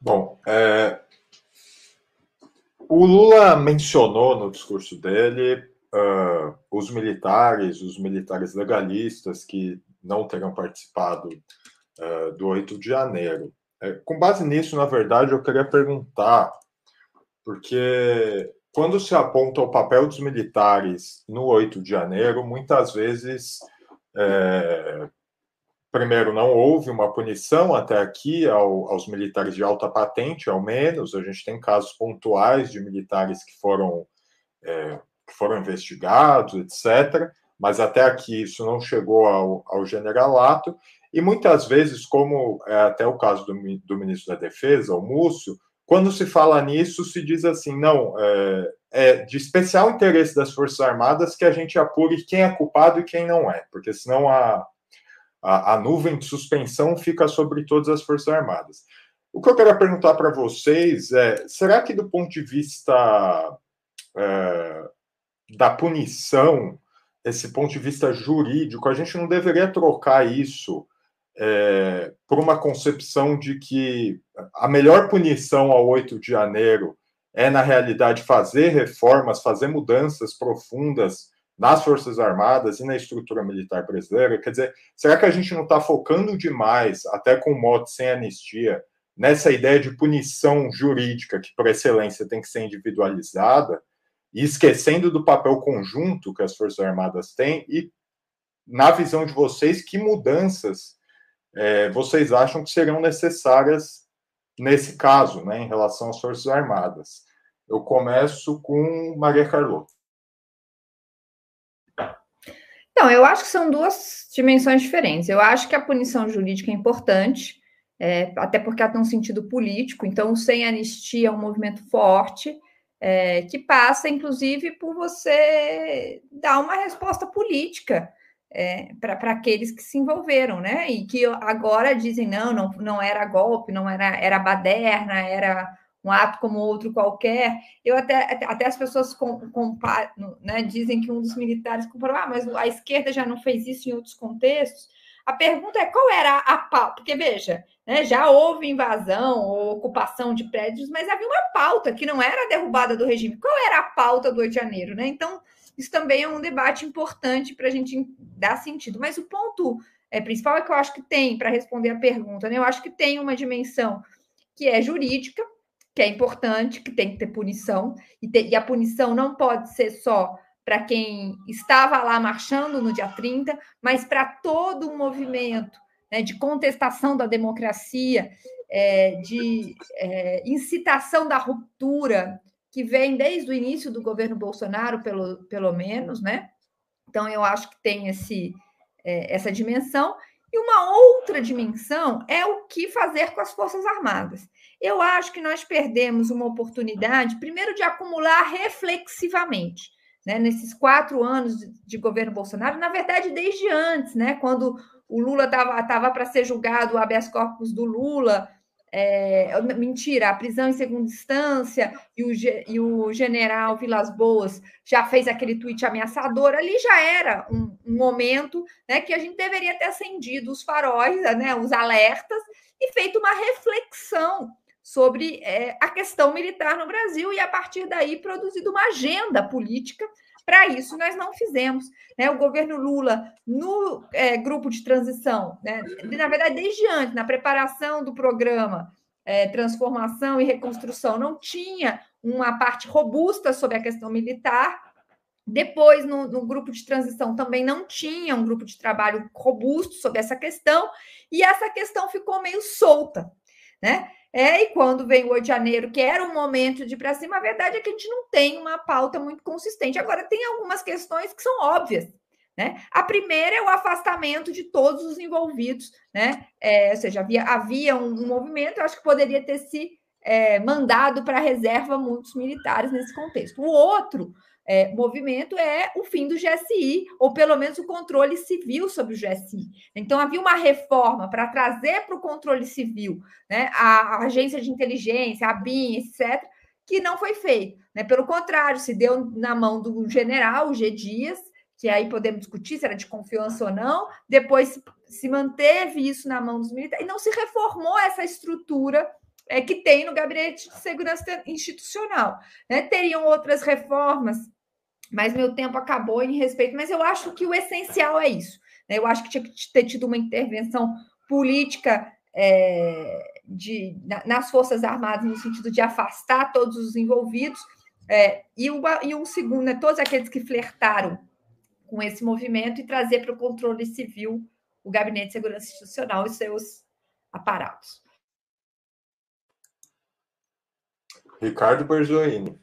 Bom, é... o Lula mencionou no discurso dele uh, os militares, os militares legalistas que não terão participado uh, do 8 de janeiro. É, com base nisso, na verdade, eu queria perguntar, porque quando se aponta o papel dos militares no 8 de janeiro, muitas vezes, é, primeiro, não houve uma punição até aqui ao, aos militares de alta patente, ao menos. A gente tem casos pontuais de militares que foram, é, que foram investigados, etc. Mas até aqui isso não chegou ao, ao generalato. E muitas vezes, como é até o caso do, do ministro da Defesa, o Múcio, quando se fala nisso, se diz assim: não, é, é, de especial interesse das Forças Armadas que a gente apure quem é culpado e quem não é, porque senão a, a, a nuvem de suspensão fica sobre todas as Forças Armadas. O que eu quero perguntar para vocês é: será que, do ponto de vista é, da punição, esse ponto de vista jurídico, a gente não deveria trocar isso é, por uma concepção de que a melhor punição ao 8 de janeiro é, na realidade, fazer reformas, fazer mudanças profundas nas Forças Armadas e na estrutura militar brasileira? Quer dizer, será que a gente não está focando demais, até com o sem anistia, nessa ideia de punição jurídica, que por excelência tem que ser individualizada, e esquecendo do papel conjunto que as Forças Armadas têm? E, na visão de vocês, que mudanças é, vocês acham que serão necessárias nesse caso, né, em relação às Forças Armadas. Eu começo com Maria Carlota. Então, eu acho que são duas dimensões diferentes. Eu acho que a punição jurídica é importante, é, até porque ela tem um sentido político, então Sem Anistia é um movimento forte, é, que passa, inclusive, por você dar uma resposta política é, para aqueles que se envolveram, né? E que agora dizem, não, não, não era golpe, não era, era baderna, era um ato como outro qualquer. Eu até, até as pessoas comparam, né, dizem que um dos militares comparou, ah, mas a esquerda já não fez isso em outros contextos. A pergunta é qual era a pauta? Porque, veja, né, já houve invasão ou ocupação de prédios, mas havia uma pauta que não era a derrubada do regime. Qual era a pauta do 8 de janeiro? Né? Então, isso também é um debate importante para a gente dar sentido. Mas o ponto é, principal é que eu acho que tem, para responder a pergunta, né, eu acho que tem uma dimensão que é jurídica, que é importante, que tem que ter punição, e, e a punição não pode ser só para quem estava lá marchando no dia 30, mas para todo o movimento né, de contestação da democracia, é, de é, incitação da ruptura, que vem desde o início do governo Bolsonaro, pelo, pelo menos, né? Então, eu acho que tem esse, é, essa dimensão. E uma outra dimensão é o que fazer com as Forças Armadas. Eu acho que nós perdemos uma oportunidade, primeiro, de acumular reflexivamente né, nesses quatro anos de, governo Bolsonaro, na verdade, desde antes, né, quando o Lula estava para ser julgado, o habeas corpus do Lula, é, mentira, a prisão em segunda instância e o, e o general Vilas Boas já fez aquele tweet ameaçador, ali já era um, um momento né, que a gente deveria ter acendido os faróis, né, os alertas, e feito uma reflexão sobre é, a questão militar no Brasil e, a partir daí, produzido uma agenda política. Para isso, nós não fizemos. Né? O governo Lula, no é, grupo de transição, né? na verdade, desde antes, na preparação do programa é, Transformação e Reconstrução, não tinha uma parte robusta sobre a questão militar. Depois, no, no, grupo de transição, também não tinha um grupo de trabalho robusto sobre essa questão, e essa questão ficou meio solta. Né? É, e quando vem o 8 de janeiro, que era um momento de ir para cima, a verdade é que a gente não tem uma pauta muito consistente. Agora, tem algumas questões que são óbvias. Né? A primeira é o afastamento de todos os envolvidos, né? É, ou seja, havia, havia um, um, movimento, eu acho que poderia ter se é, mandado para a reserva muitos militares nesse contexto. O outro é, movimento é o fim do GSI, ou pelo menos o controle civil sobre o GSI. Então, havia uma reforma para trazer para o controle civil né, a, a, agência de inteligência, a BIM, etc., que não foi feito. Né? Pelo contrário, se deu na mão do general, o G. Dias, que aí podemos discutir se era de confiança ou não, depois se manteve isso na mão dos militares, e não se reformou essa estrutura é, que tem no Gabinete de Segurança Institucional. Né? Teriam outras reformas, mas meu tempo acabou em respeito. Mas eu acho que o essencial é isso. Né? Eu acho que tinha que ter tido uma intervenção política é, de, na, nas Forças Armadas, no sentido de afastar todos os envolvidos. É, e, o, e um segundo, né, todos aqueles que flertaram com esse movimento e trazer para o controle civil o Gabinete de Segurança Institucional e seus aparatos. Ricardo Berzoini.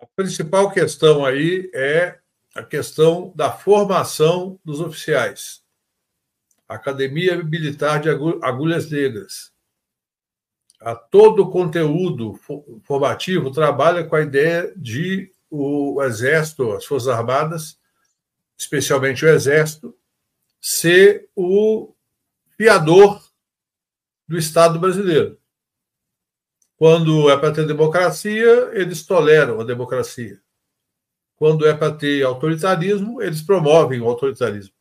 A principal questão aí é a questão da formação dos oficiais. Academia Militar de Agulhas Negras. A todo o conteúdo formativo trabalha com a ideia de o Exército, as Forças Armadas, especialmente o Exército, ser o fiador do Estado brasileiro. Quando é para ter democracia, eles toleram a democracia. Quando é para ter autoritarismo, eles promovem o autoritarismo.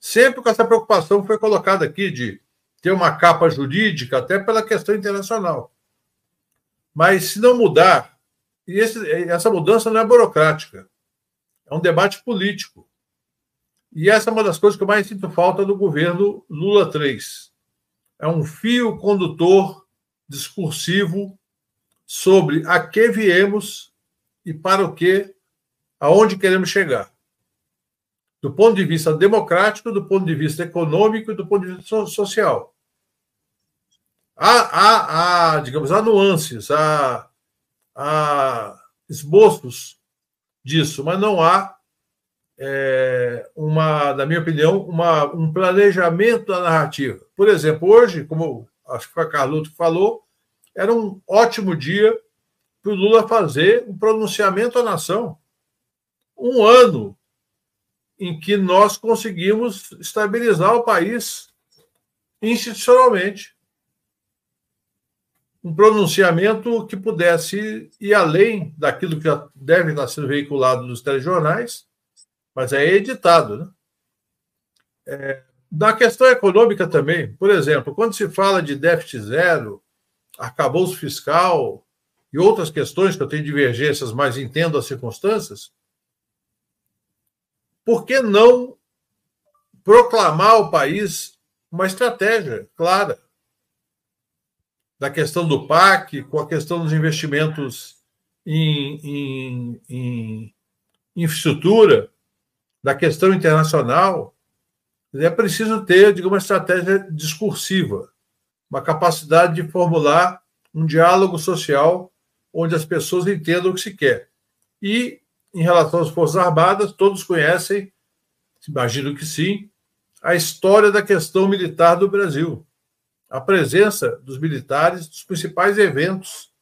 Sempre com essa preocupação foi colocada aqui de ter uma capa jurídica, até pela questão internacional. Mas se não mudar, e esse, essa mudança não é burocrática, é um debate político. E essa é uma das coisas que eu mais sinto falta do governo Lula 3. É um fio condutor discursivo sobre a que viemos e para o que, aonde queremos chegar. Do ponto de vista democrático, do ponto de vista econômico e do ponto de vista social. Há, há, há digamos, há nuances, há, há esboços disso, mas não há é, uma, na minha opinião, uma, um planejamento da narrativa. Por exemplo, hoje, como acho que foi a Carlota que falou, era um ótimo dia para o Lula fazer um pronunciamento à nação. Um ano em que nós conseguimos estabilizar o país institucionalmente. Um pronunciamento que pudesse ir além daquilo que já deve estar sendo veiculado nos telejornais, mas é editado. Né? É, na questão econômica também, por exemplo, quando se fala de déficit zero, arcabouço fiscal e outras questões que eu tenho divergências, mas entendo as circunstâncias, por que não proclamar ao país uma estratégia clara da questão do PAC, com a questão dos investimentos em, em, em infraestrutura, da questão internacional, é preciso ter, digamos, uma estratégia discursiva, uma capacidade de formular um diálogo social onde as pessoas entendam o que se quer. E, em relação às Forças Armadas, todos conhecem, imagino que sim, a história da questão militar do Brasil, a presença dos militares dos principais eventos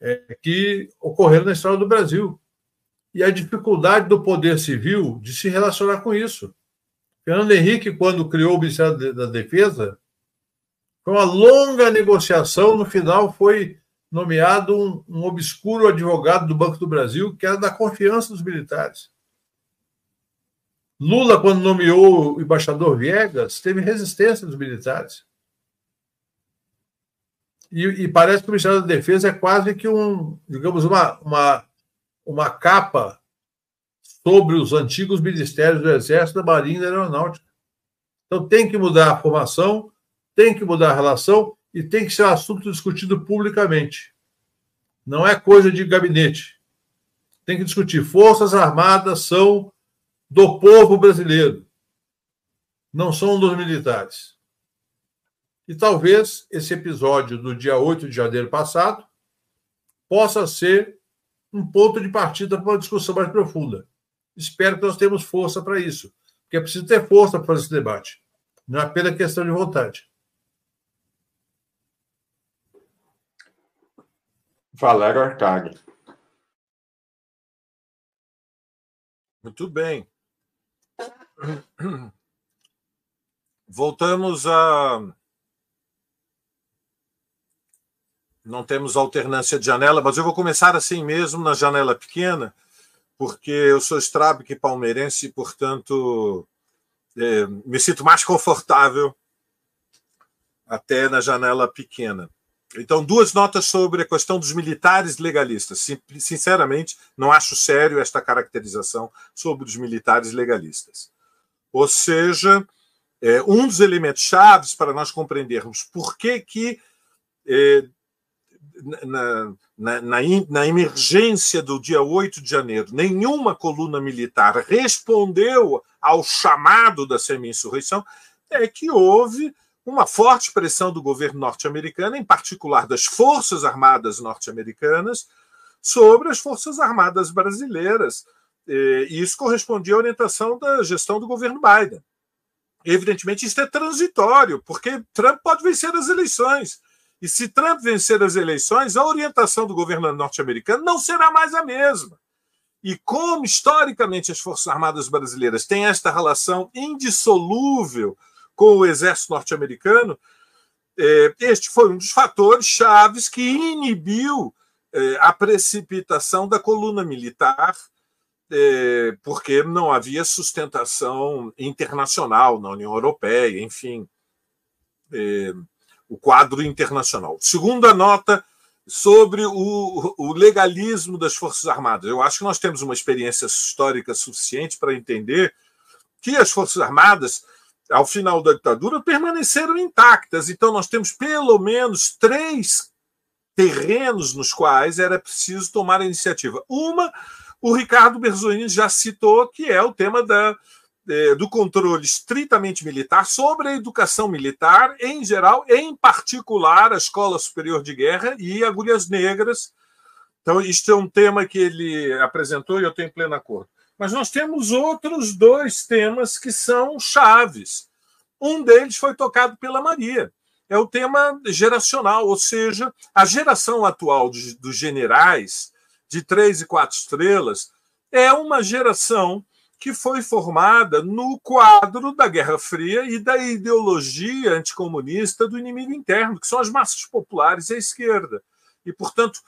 é, que ocorreram na história do Brasil e a dificuldade do poder civil de se relacionar com isso. Fernando Henrique, quando criou o Ministério da Defesa, foi uma longa negociação. No final, foi nomeado um, um obscuro advogado do Banco do Brasil, que era da confiança dos militares. Lula, quando nomeou o embaixador Viegas, teve resistência dos militares. E, e, parece que o Ministério da Defesa é quase que um, digamos, uma, uma uma capa sobre os antigos ministérios do Exército, da Marinha e da Aeronáutica. Então tem que mudar a formação, tem que mudar a relação e tem que ser um assunto discutido publicamente. Não é coisa de gabinete. Tem que discutir. Forças Armadas são do povo brasileiro, não são dos militares. E talvez esse episódio do dia 8 de janeiro passado possa ser um ponto de partida para uma discussão mais profunda. Espero que nós tenhamos força para isso, porque é preciso ter força para fazer esse debate. Não é apenas questão de vontade. Valério Arcag. Muito bem. Voltamos a não temos alternância de janela, mas eu vou começar assim mesmo, na janela pequena, porque eu sou Strabic palmeirense e, portanto, é, me sinto mais confortável até na janela pequena. Então, duas notas sobre a questão dos militares legalistas. Sinceramente, não acho sério esta caracterização sobre os militares legalistas. Ou seja, é, um dos elementos chaves para nós compreendermos por que, que é, na, na, na, na, emergência do dia 8 de janeiro, nenhuma coluna militar respondeu ao chamado da semi-insurreição, é que houve uma forte pressão do governo norte-americano, em particular das Forças Armadas norte-americanas, sobre as Forças Armadas brasileiras. E isso correspondia à orientação da gestão do governo Biden. Evidentemente, isso é transitório, porque Trump pode vencer as eleições. E se Trump vencer as eleições, a orientação do governo norte-americano não será mais a mesma. E como historicamente as Forças Armadas brasileiras têm esta relação indissolúvel com o exército norte-americano, é, este foi um dos fatores chaves que inibiu é, a precipitação da coluna militar, é, porque não havia sustentação internacional na União Europeia, enfim o quadro internacional. Segunda nota sobre o, o, legalismo das Forças Armadas. Eu acho que nós temos uma experiência histórica suficiente para entender que as Forças Armadas, ao final da ditadura, permaneceram intactas. Então, nós temos pelo menos três terrenos nos quais era preciso tomar a iniciativa. Uma, o Ricardo Berzolini já citou, que é o tema da é, do controle estritamente militar sobre a educação militar em geral, em particular a Escola Superior de Guerra e Agulhas Negras. Então, isto é um tema que ele apresentou e eu tenho pleno acordo. Mas nós temos outros dois temas que são chaves. Um deles foi tocado pela Maria. É o tema geracional, ou seja, a geração atual dos generais de três e quatro estrelas é uma geração que foi formada no quadro da Guerra Fria e da ideologia anticomunista do inimigo interno, que são as massas populares e a esquerda. E, portanto,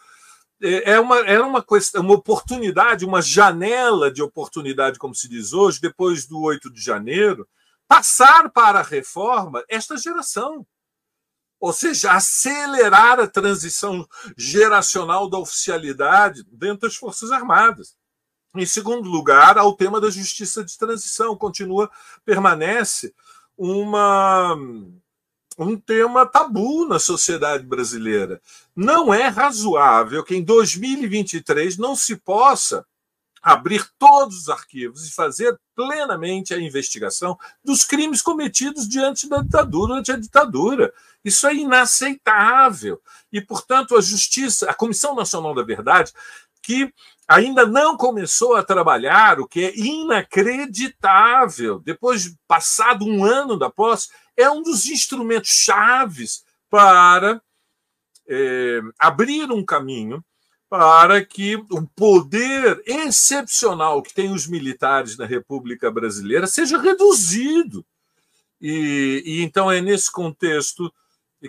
é, é uma, era uma, questão, uma oportunidade, uma janela de oportunidade, como se diz hoje, depois do 8 de janeiro, passar para a reforma esta geração. Ou seja, acelerar a transição geracional da oficialidade dentro das Forças Armadas. Em segundo lugar, ao tema da justiça de transição, continua, permanece uma um tema tabu na sociedade brasileira. Não é razoável que em 2023 não se possa abrir todos os arquivos e fazer plenamente a investigação dos crimes cometidos diante da ditadura, durante a ditadura. Isso é inaceitável. E, portanto, a Justiça, a Comissão Nacional da Verdade, que ainda não começou a trabalhar, o que é inacreditável, depois de passado um ano da posse, é um dos instrumentos chaves para é, abrir um caminho para que o poder excepcional que tem os militares na República Brasileira seja reduzido. E, e então é nesse contexto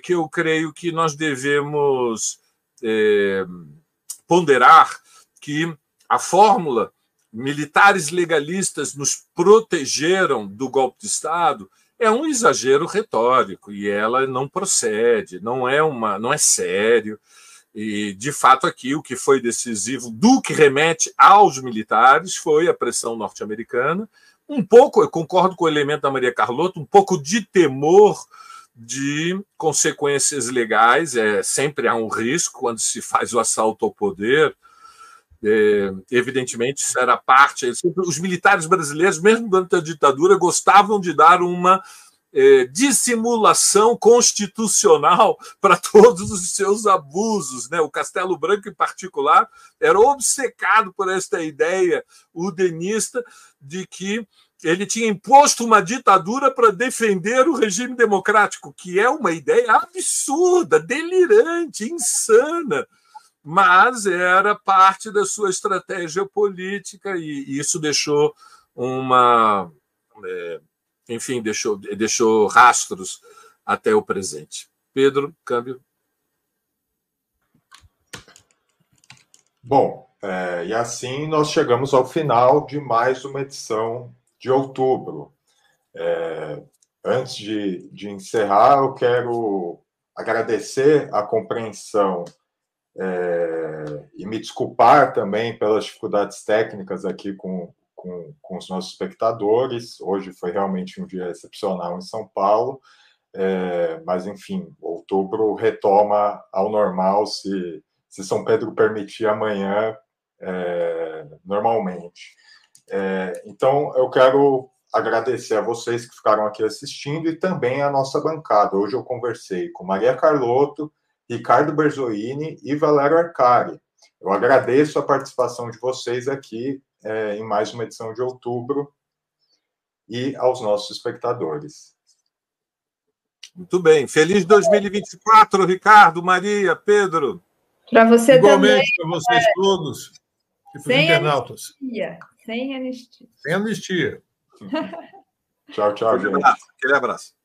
que eu creio que nós devemos é, ponderar que a fórmula militares legalistas nos protegeram do golpe de Estado é um exagero retórico e ela não procede, não é uma, não é sério. E de fato aqui o que foi decisivo do que remete aos militares foi a pressão norte-americana, um pouco, eu concordo com o elemento da Maria Carlota, um pouco de temor de consequências legais, é sempre há um risco quando se faz o assalto ao poder. É, evidentemente, isso era parte. Os militares brasileiros, mesmo durante a ditadura, gostavam de dar uma é, dissimulação constitucional para todos os seus abusos. Né? O Castelo Branco, em particular, era obcecado por esta ideia udenista de que ele tinha imposto uma ditadura para defender o regime democrático, que é uma ideia absurda, delirante, insana, mas era parte da sua estratégia política e isso deixou uma, é, enfim, deixou, deixou rastros até o presente. Pedro, câmbio. Bom, é, e assim nós chegamos ao final de mais uma edição de outubro. É, antes de, de encerrar, eu quero agradecer a compreensão é, e me desculpar também pelas dificuldades técnicas aqui com, com, com, os nossos espectadores. Hoje foi realmente um dia excepcional em São Paulo, é, mas enfim, outubro retoma ao normal, se, se São Pedro permitir amanhã, é, normalmente. É, então, eu quero agradecer a vocês que ficaram aqui assistindo e também a nossa bancada. Hoje eu conversei com Maria Carlotto, Ricardo Berzoini e Valério Arcari. Eu agradeço a participação de vocês aqui é, em mais uma edição de outubro e aos nossos espectadores. Muito bem. Feliz 2024, Ricardo, Maria, Pedro. Para você Igualmente também. para vocês é... todos e para os internautas. Anistia. Sem anistia. Sem anistia. tchau, tchau, gente. Aquele abraço. Aquele abraço.